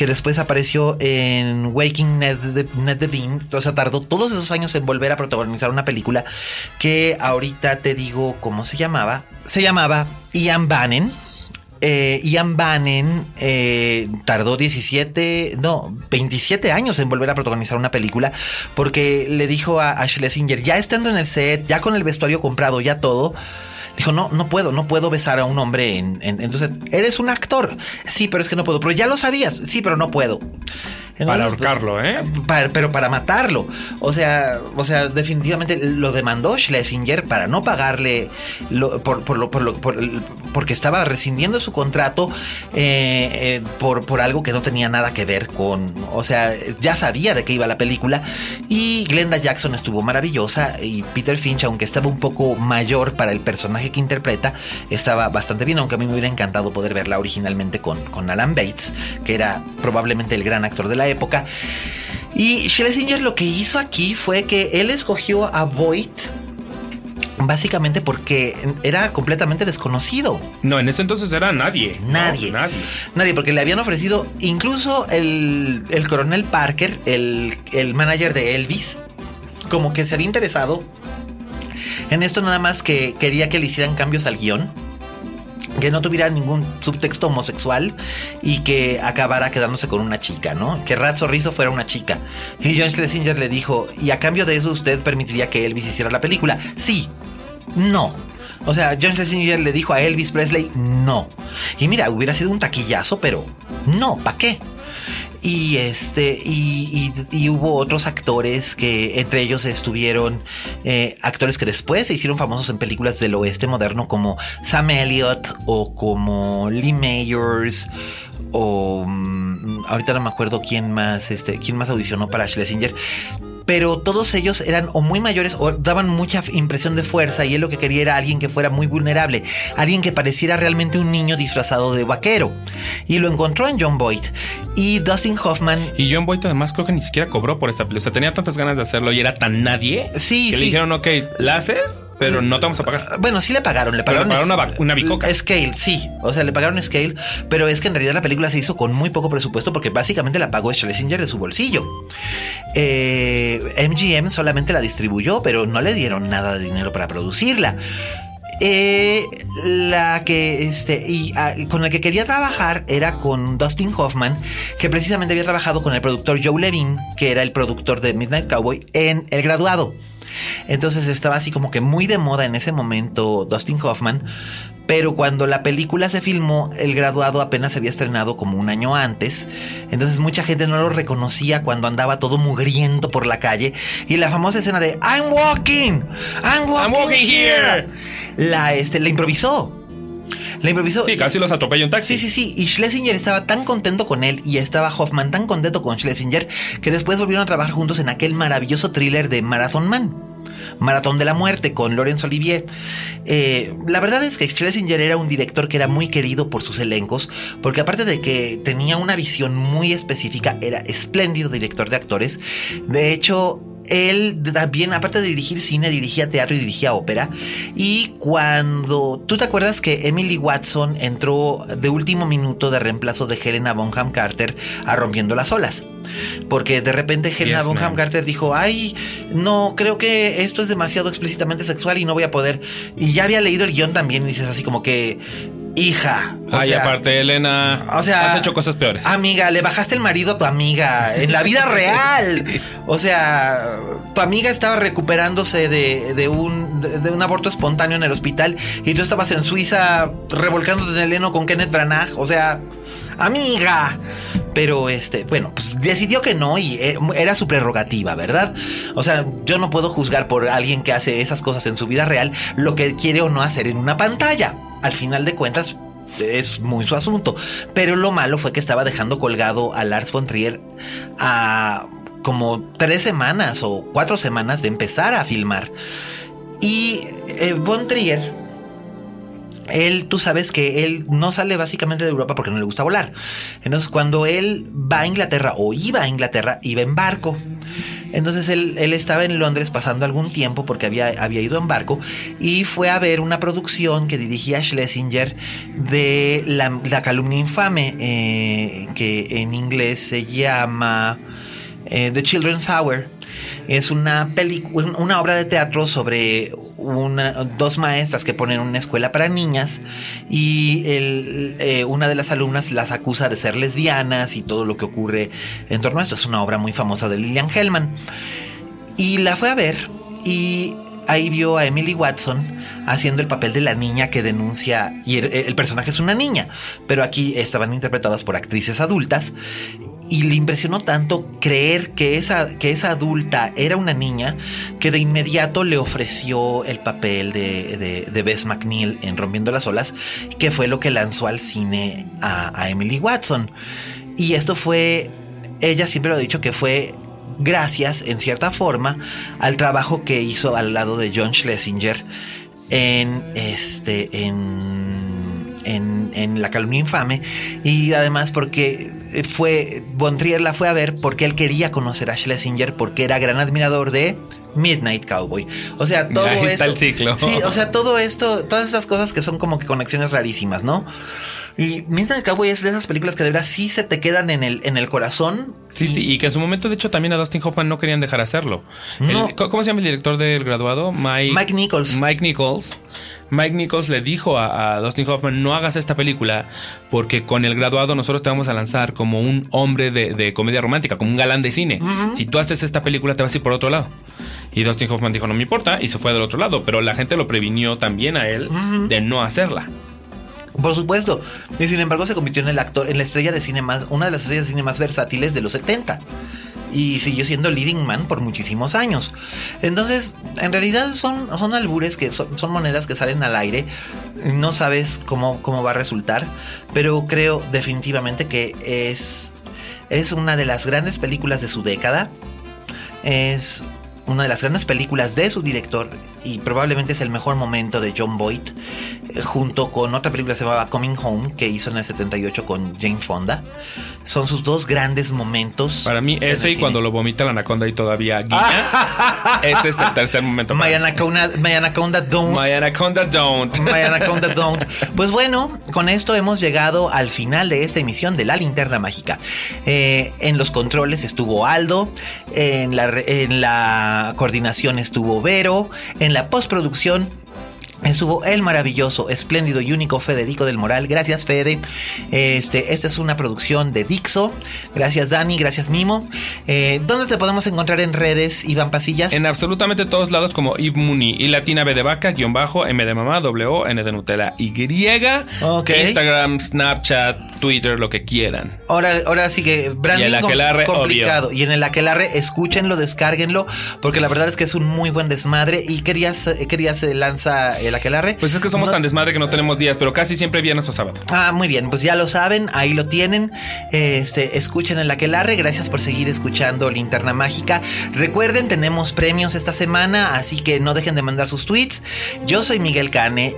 que después apareció en Waking Ned, Ned Devine, o sea, tardó todos esos años en volver a protagonizar una película que ahorita te digo cómo se llamaba. Se llamaba Ian Bannon. Eh, Ian Bannon eh, tardó 17, no, 27 años en volver a protagonizar una película porque le dijo a, a Schlesinger, ya estando en el set, ya con el vestuario comprado, ya todo, Dijo, no, no puedo, no puedo besar a un hombre en, en- entonces, eres un actor. Sí, pero es que no puedo. Pero ya lo sabías. Sí, pero no puedo. Para Entonces, ahorcarlo, ¿eh? para- pero para matarlo. O sea, o sea, definitivamente lo demandó Schlesinger para no pagarle lo- por, por lo, por lo- por porque estaba rescindiendo su contrato eh, eh, por, por algo que no tenía nada que ver con. O sea, ya sabía de qué iba la película. Y Glenda Jackson estuvo maravillosa. Y Peter Finch, aunque estaba un poco mayor para el personaje que interpreta, estaba bastante bien. Aunque a mí me hubiera encantado poder verla originalmente con, con Alan Bates, que era probablemente el gran actor de la época. Y Schlesinger lo que hizo aquí fue que él escogió a Voight básicamente porque era completamente desconocido. No, en ese entonces era nadie. No, Nadie. nadie. Nadie, porque le habían ofrecido incluso el, el coronel Parker, el, el manager de Elvis, como que se había interesado en esto nada más que quería que le hicieran cambios al guion. Que no tuviera ningún subtexto homosexual y que acabara quedándose con una chica, ¿no? Que Ratso Rizzo fuera una chica. Y John Schlesinger le dijo, y a cambio de eso usted permitiría que Elvis hiciera la película. Sí, no. O sea, John Schlesinger le dijo a Elvis Presley, no. Y mira, hubiera sido un taquillazo, pero no, ¿para qué? Y este, y, y- hubo otros actores que entre ellos estuvieron eh, actores que después se hicieron famosos en películas del oeste moderno como Sam Elliott o como Lee Mayors o mm, ahorita no me acuerdo quién más, este, quién más audicionó para Schlesinger. Pero todos ellos eran o muy mayores o daban mucha impresión de fuerza y él lo que quería era alguien que fuera muy vulnerable, alguien que pareciera realmente un niño disfrazado de vaquero. Y lo encontró en John Boyd. Y Dustin Hoffman Y John Boyd además creo que ni siquiera cobró por esa película. O sea, tenía tantas ganas de hacerlo y era tan nadie Sí, que sí. le dijeron, ok, la haces, pero no te vamos a pagar. Bueno, sí le pagaron, le pagaron. le pagaron una una bicoca. Scale, sí. O sea, le pagaron Scale, pero es que en realidad la película se hizo con muy poco presupuesto porque básicamente la pagó Schlesinger de su bolsillo. Eh, MGM solamente la distribuyó, pero no le dieron nada de dinero para producirla. Eh, la que este y ah, con el que quería trabajar era con Dustin Hoffman, que precisamente había trabajado con el productor Joe Levine, que era el productor de Midnight Cowboy en El Graduado. Entonces estaba así como que muy de moda en ese momento Dustin Hoffman. Pero cuando la película se filmó, el graduado apenas se había estrenado como un año antes. Entonces mucha gente no lo reconocía cuando andaba todo mugriento por la calle. Y la famosa escena de I'm walking, I'm walking, walking here. La, este, la improvisó. La improvisó. Sí, casi los atropella un taxi. Sí, sí, sí. Y Schlesinger estaba tan contento con él y estaba Hoffman tan contento con Schlesinger que después volvieron a trabajar juntos en aquel maravilloso thriller de Marathon Man. Maratón de la Muerte con Laurence Olivier. Eh, la verdad es que Schlesinger era un director que era muy querido por sus elencos, porque aparte de que tenía una visión muy específica, era espléndido director de actores. De hecho, él también, aparte de dirigir cine, dirigía teatro y dirigía ópera. Y cuando tú te acuerdas que Emily Watson entró de último minuto de reemplazo de Helena Bonham Carter a Rompiendo las Olas. Porque de repente Helena Yes, Bonham. Carter dijo, ay, no, creo que esto es demasiado explícitamente sexual y no voy a poder. Y ya había leído el guion también y dices así como que, hija. o Ay, sea, aparte, Elena, o sea, has hecho cosas peores. Amiga, le bajaste el marido a tu amiga en la vida <laughs> real. O sea, tu amiga estaba recuperándose de, de un, de, de un aborto espontáneo en el hospital y tú estabas en Suiza revolcándote en el heno con Kenneth Branagh. O sea, amiga. Pero este, bueno, pues decidió que no y eh, era su prerrogativa, ¿verdad? O sea, yo no puedo juzgar por alguien que hace esas cosas en su vida real lo que quiere o no hacer en una pantalla. Al final de cuentas, es muy su asunto. Pero lo malo fue que estaba dejando colgado a Lars von Trier a como tres semanas o cuatro semanas de empezar a filmar. Y eh, von Trier, él, tú sabes que él no sale básicamente de Europa porque no le gusta volar. Entonces, cuando él va a Inglaterra o iba a Inglaterra, iba en barco. Entonces él, él estaba en Londres pasando algún tiempo porque había, había ido en barco y fue a ver una producción que dirigía Schlesinger de La, calumnia infame, eh, que en inglés se llama eh, The Children's Hour. Es una película, una obra de teatro sobre una- dos maestras que ponen una escuela para niñas y eh, una de las alumnas las acusa de ser lesbianas y todo lo que ocurre en torno a esto. Es una obra muy famosa de Lillian Hellman. Y la fue a ver y ahí vio a Emily Watson haciendo el papel de la niña que denuncia y el personaje es una niña, pero aquí estaban interpretadas por actrices adultas y le impresionó tanto creer que esa, que esa adulta era una niña que de inmediato le ofreció el papel de, de, de Bess McNeil en Rompiendo las Olas, que fue lo que lanzó al cine a, a Emily Watson. Y esto fue, ella siempre lo ha dicho que fue gracias, en cierta forma, al trabajo que hizo al lado de John Schlesinger en este en, en, en La calumnia infame y además porque fue Von Trier la fue a ver porque él quería conocer a Schlesinger porque era gran admirador de Midnight Cowboy. O sea, todo Ahí esto está el ciclo. Sí, o sea, todo esto, todas esas cosas que son como que conexiones rarísimas, ¿no? Y Midnight Cowboy es de esas películas que de verdad sí se te quedan en el, en el corazón. Sí, sí, y que en su momento, de hecho, también a Dustin Hoffman no querían dejar hacerlo. No. ¿cómo- ¿Cómo se llama el director del graduado? Mike, Mike Nichols. Mike Nichols. Mike Nichols le dijo a, a Dustin Hoffman, no hagas esta película porque con el graduado nosotros te vamos a lanzar como un hombre de, de comedia romántica, como un galán de cine. Si tú haces esta película te vas a ir por otro lado. Y Dustin Hoffman dijo, no me importa, y se fue del otro lado, pero la gente lo previnió también a él de no hacerla. Por supuesto. Y sin embargo se convirtió en el actor, en la estrella de cine más, una de las estrellas de cine más versátiles de los 70. Y siguió siendo leading man por muchísimos años. Entonces, en realidad son, son albures que son, son monedas que salen al aire. No sabes cómo, cómo va a resultar. Pero creo definitivamente que es, es una de las grandes películas de su década. Es una de las grandes películas de su director y probablemente es el mejor momento de John Boyd eh, junto con otra película que se llamaba Coming Home que hizo en el 78 con Jane Fonda. Son sus dos grandes momentos. Para mí, ese y cine. cuando lo vomita la anaconda y todavía guiña, <laughs> ese es el tercer momento. My. Anaconda, My Anaconda Don't. My anaconda don't. My <laughs> Anaconda Don't. Pues bueno, con esto hemos llegado al final de esta emisión de La Linterna Mágica. Eh, en los controles estuvo Aldo, en la, en la coordinación estuvo Vero, en la postproducción Estuvo el maravilloso, espléndido y único Federico del Moral. Gracias, Fede. Este, esta es una producción de Dixo. Gracias, Dani. Gracias, Mimo. Eh, ¿Dónde te podemos encontrar en redes, Iván Pasillas? En absolutamente todos lados como Eve Mooney y latina B de vaca, guion bajo, M de mamá, W, N de Nutella, Y, Ok. Instagram, Snapchat, Twitter, lo que quieran. Ahora, ahora sí que branding Y el aquelarre, complicado. Y en el aquelarre, escúchenlo, descárguenlo, porque la verdad es que es un muy buen desmadre. Y querías, querías se lanza el el aquelarre. Pues es que somos No- tan desmadre que no tenemos días, pero casi siempre viernes o sábado. Ah, muy bien, pues ya lo saben, ahí lo tienen. Este, escuchen el aquelarre, gracias por seguir escuchando Linterna Mágica. Recuerden, tenemos premios esta semana, así que no dejen de mandar sus tweets. Yo soy Miguel Cane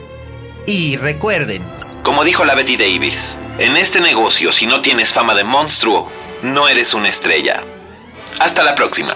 y recuerden, Como dijo la Betty Davis, en este negocio si no tienes fama de monstruo, no eres una estrella. Hasta la próxima.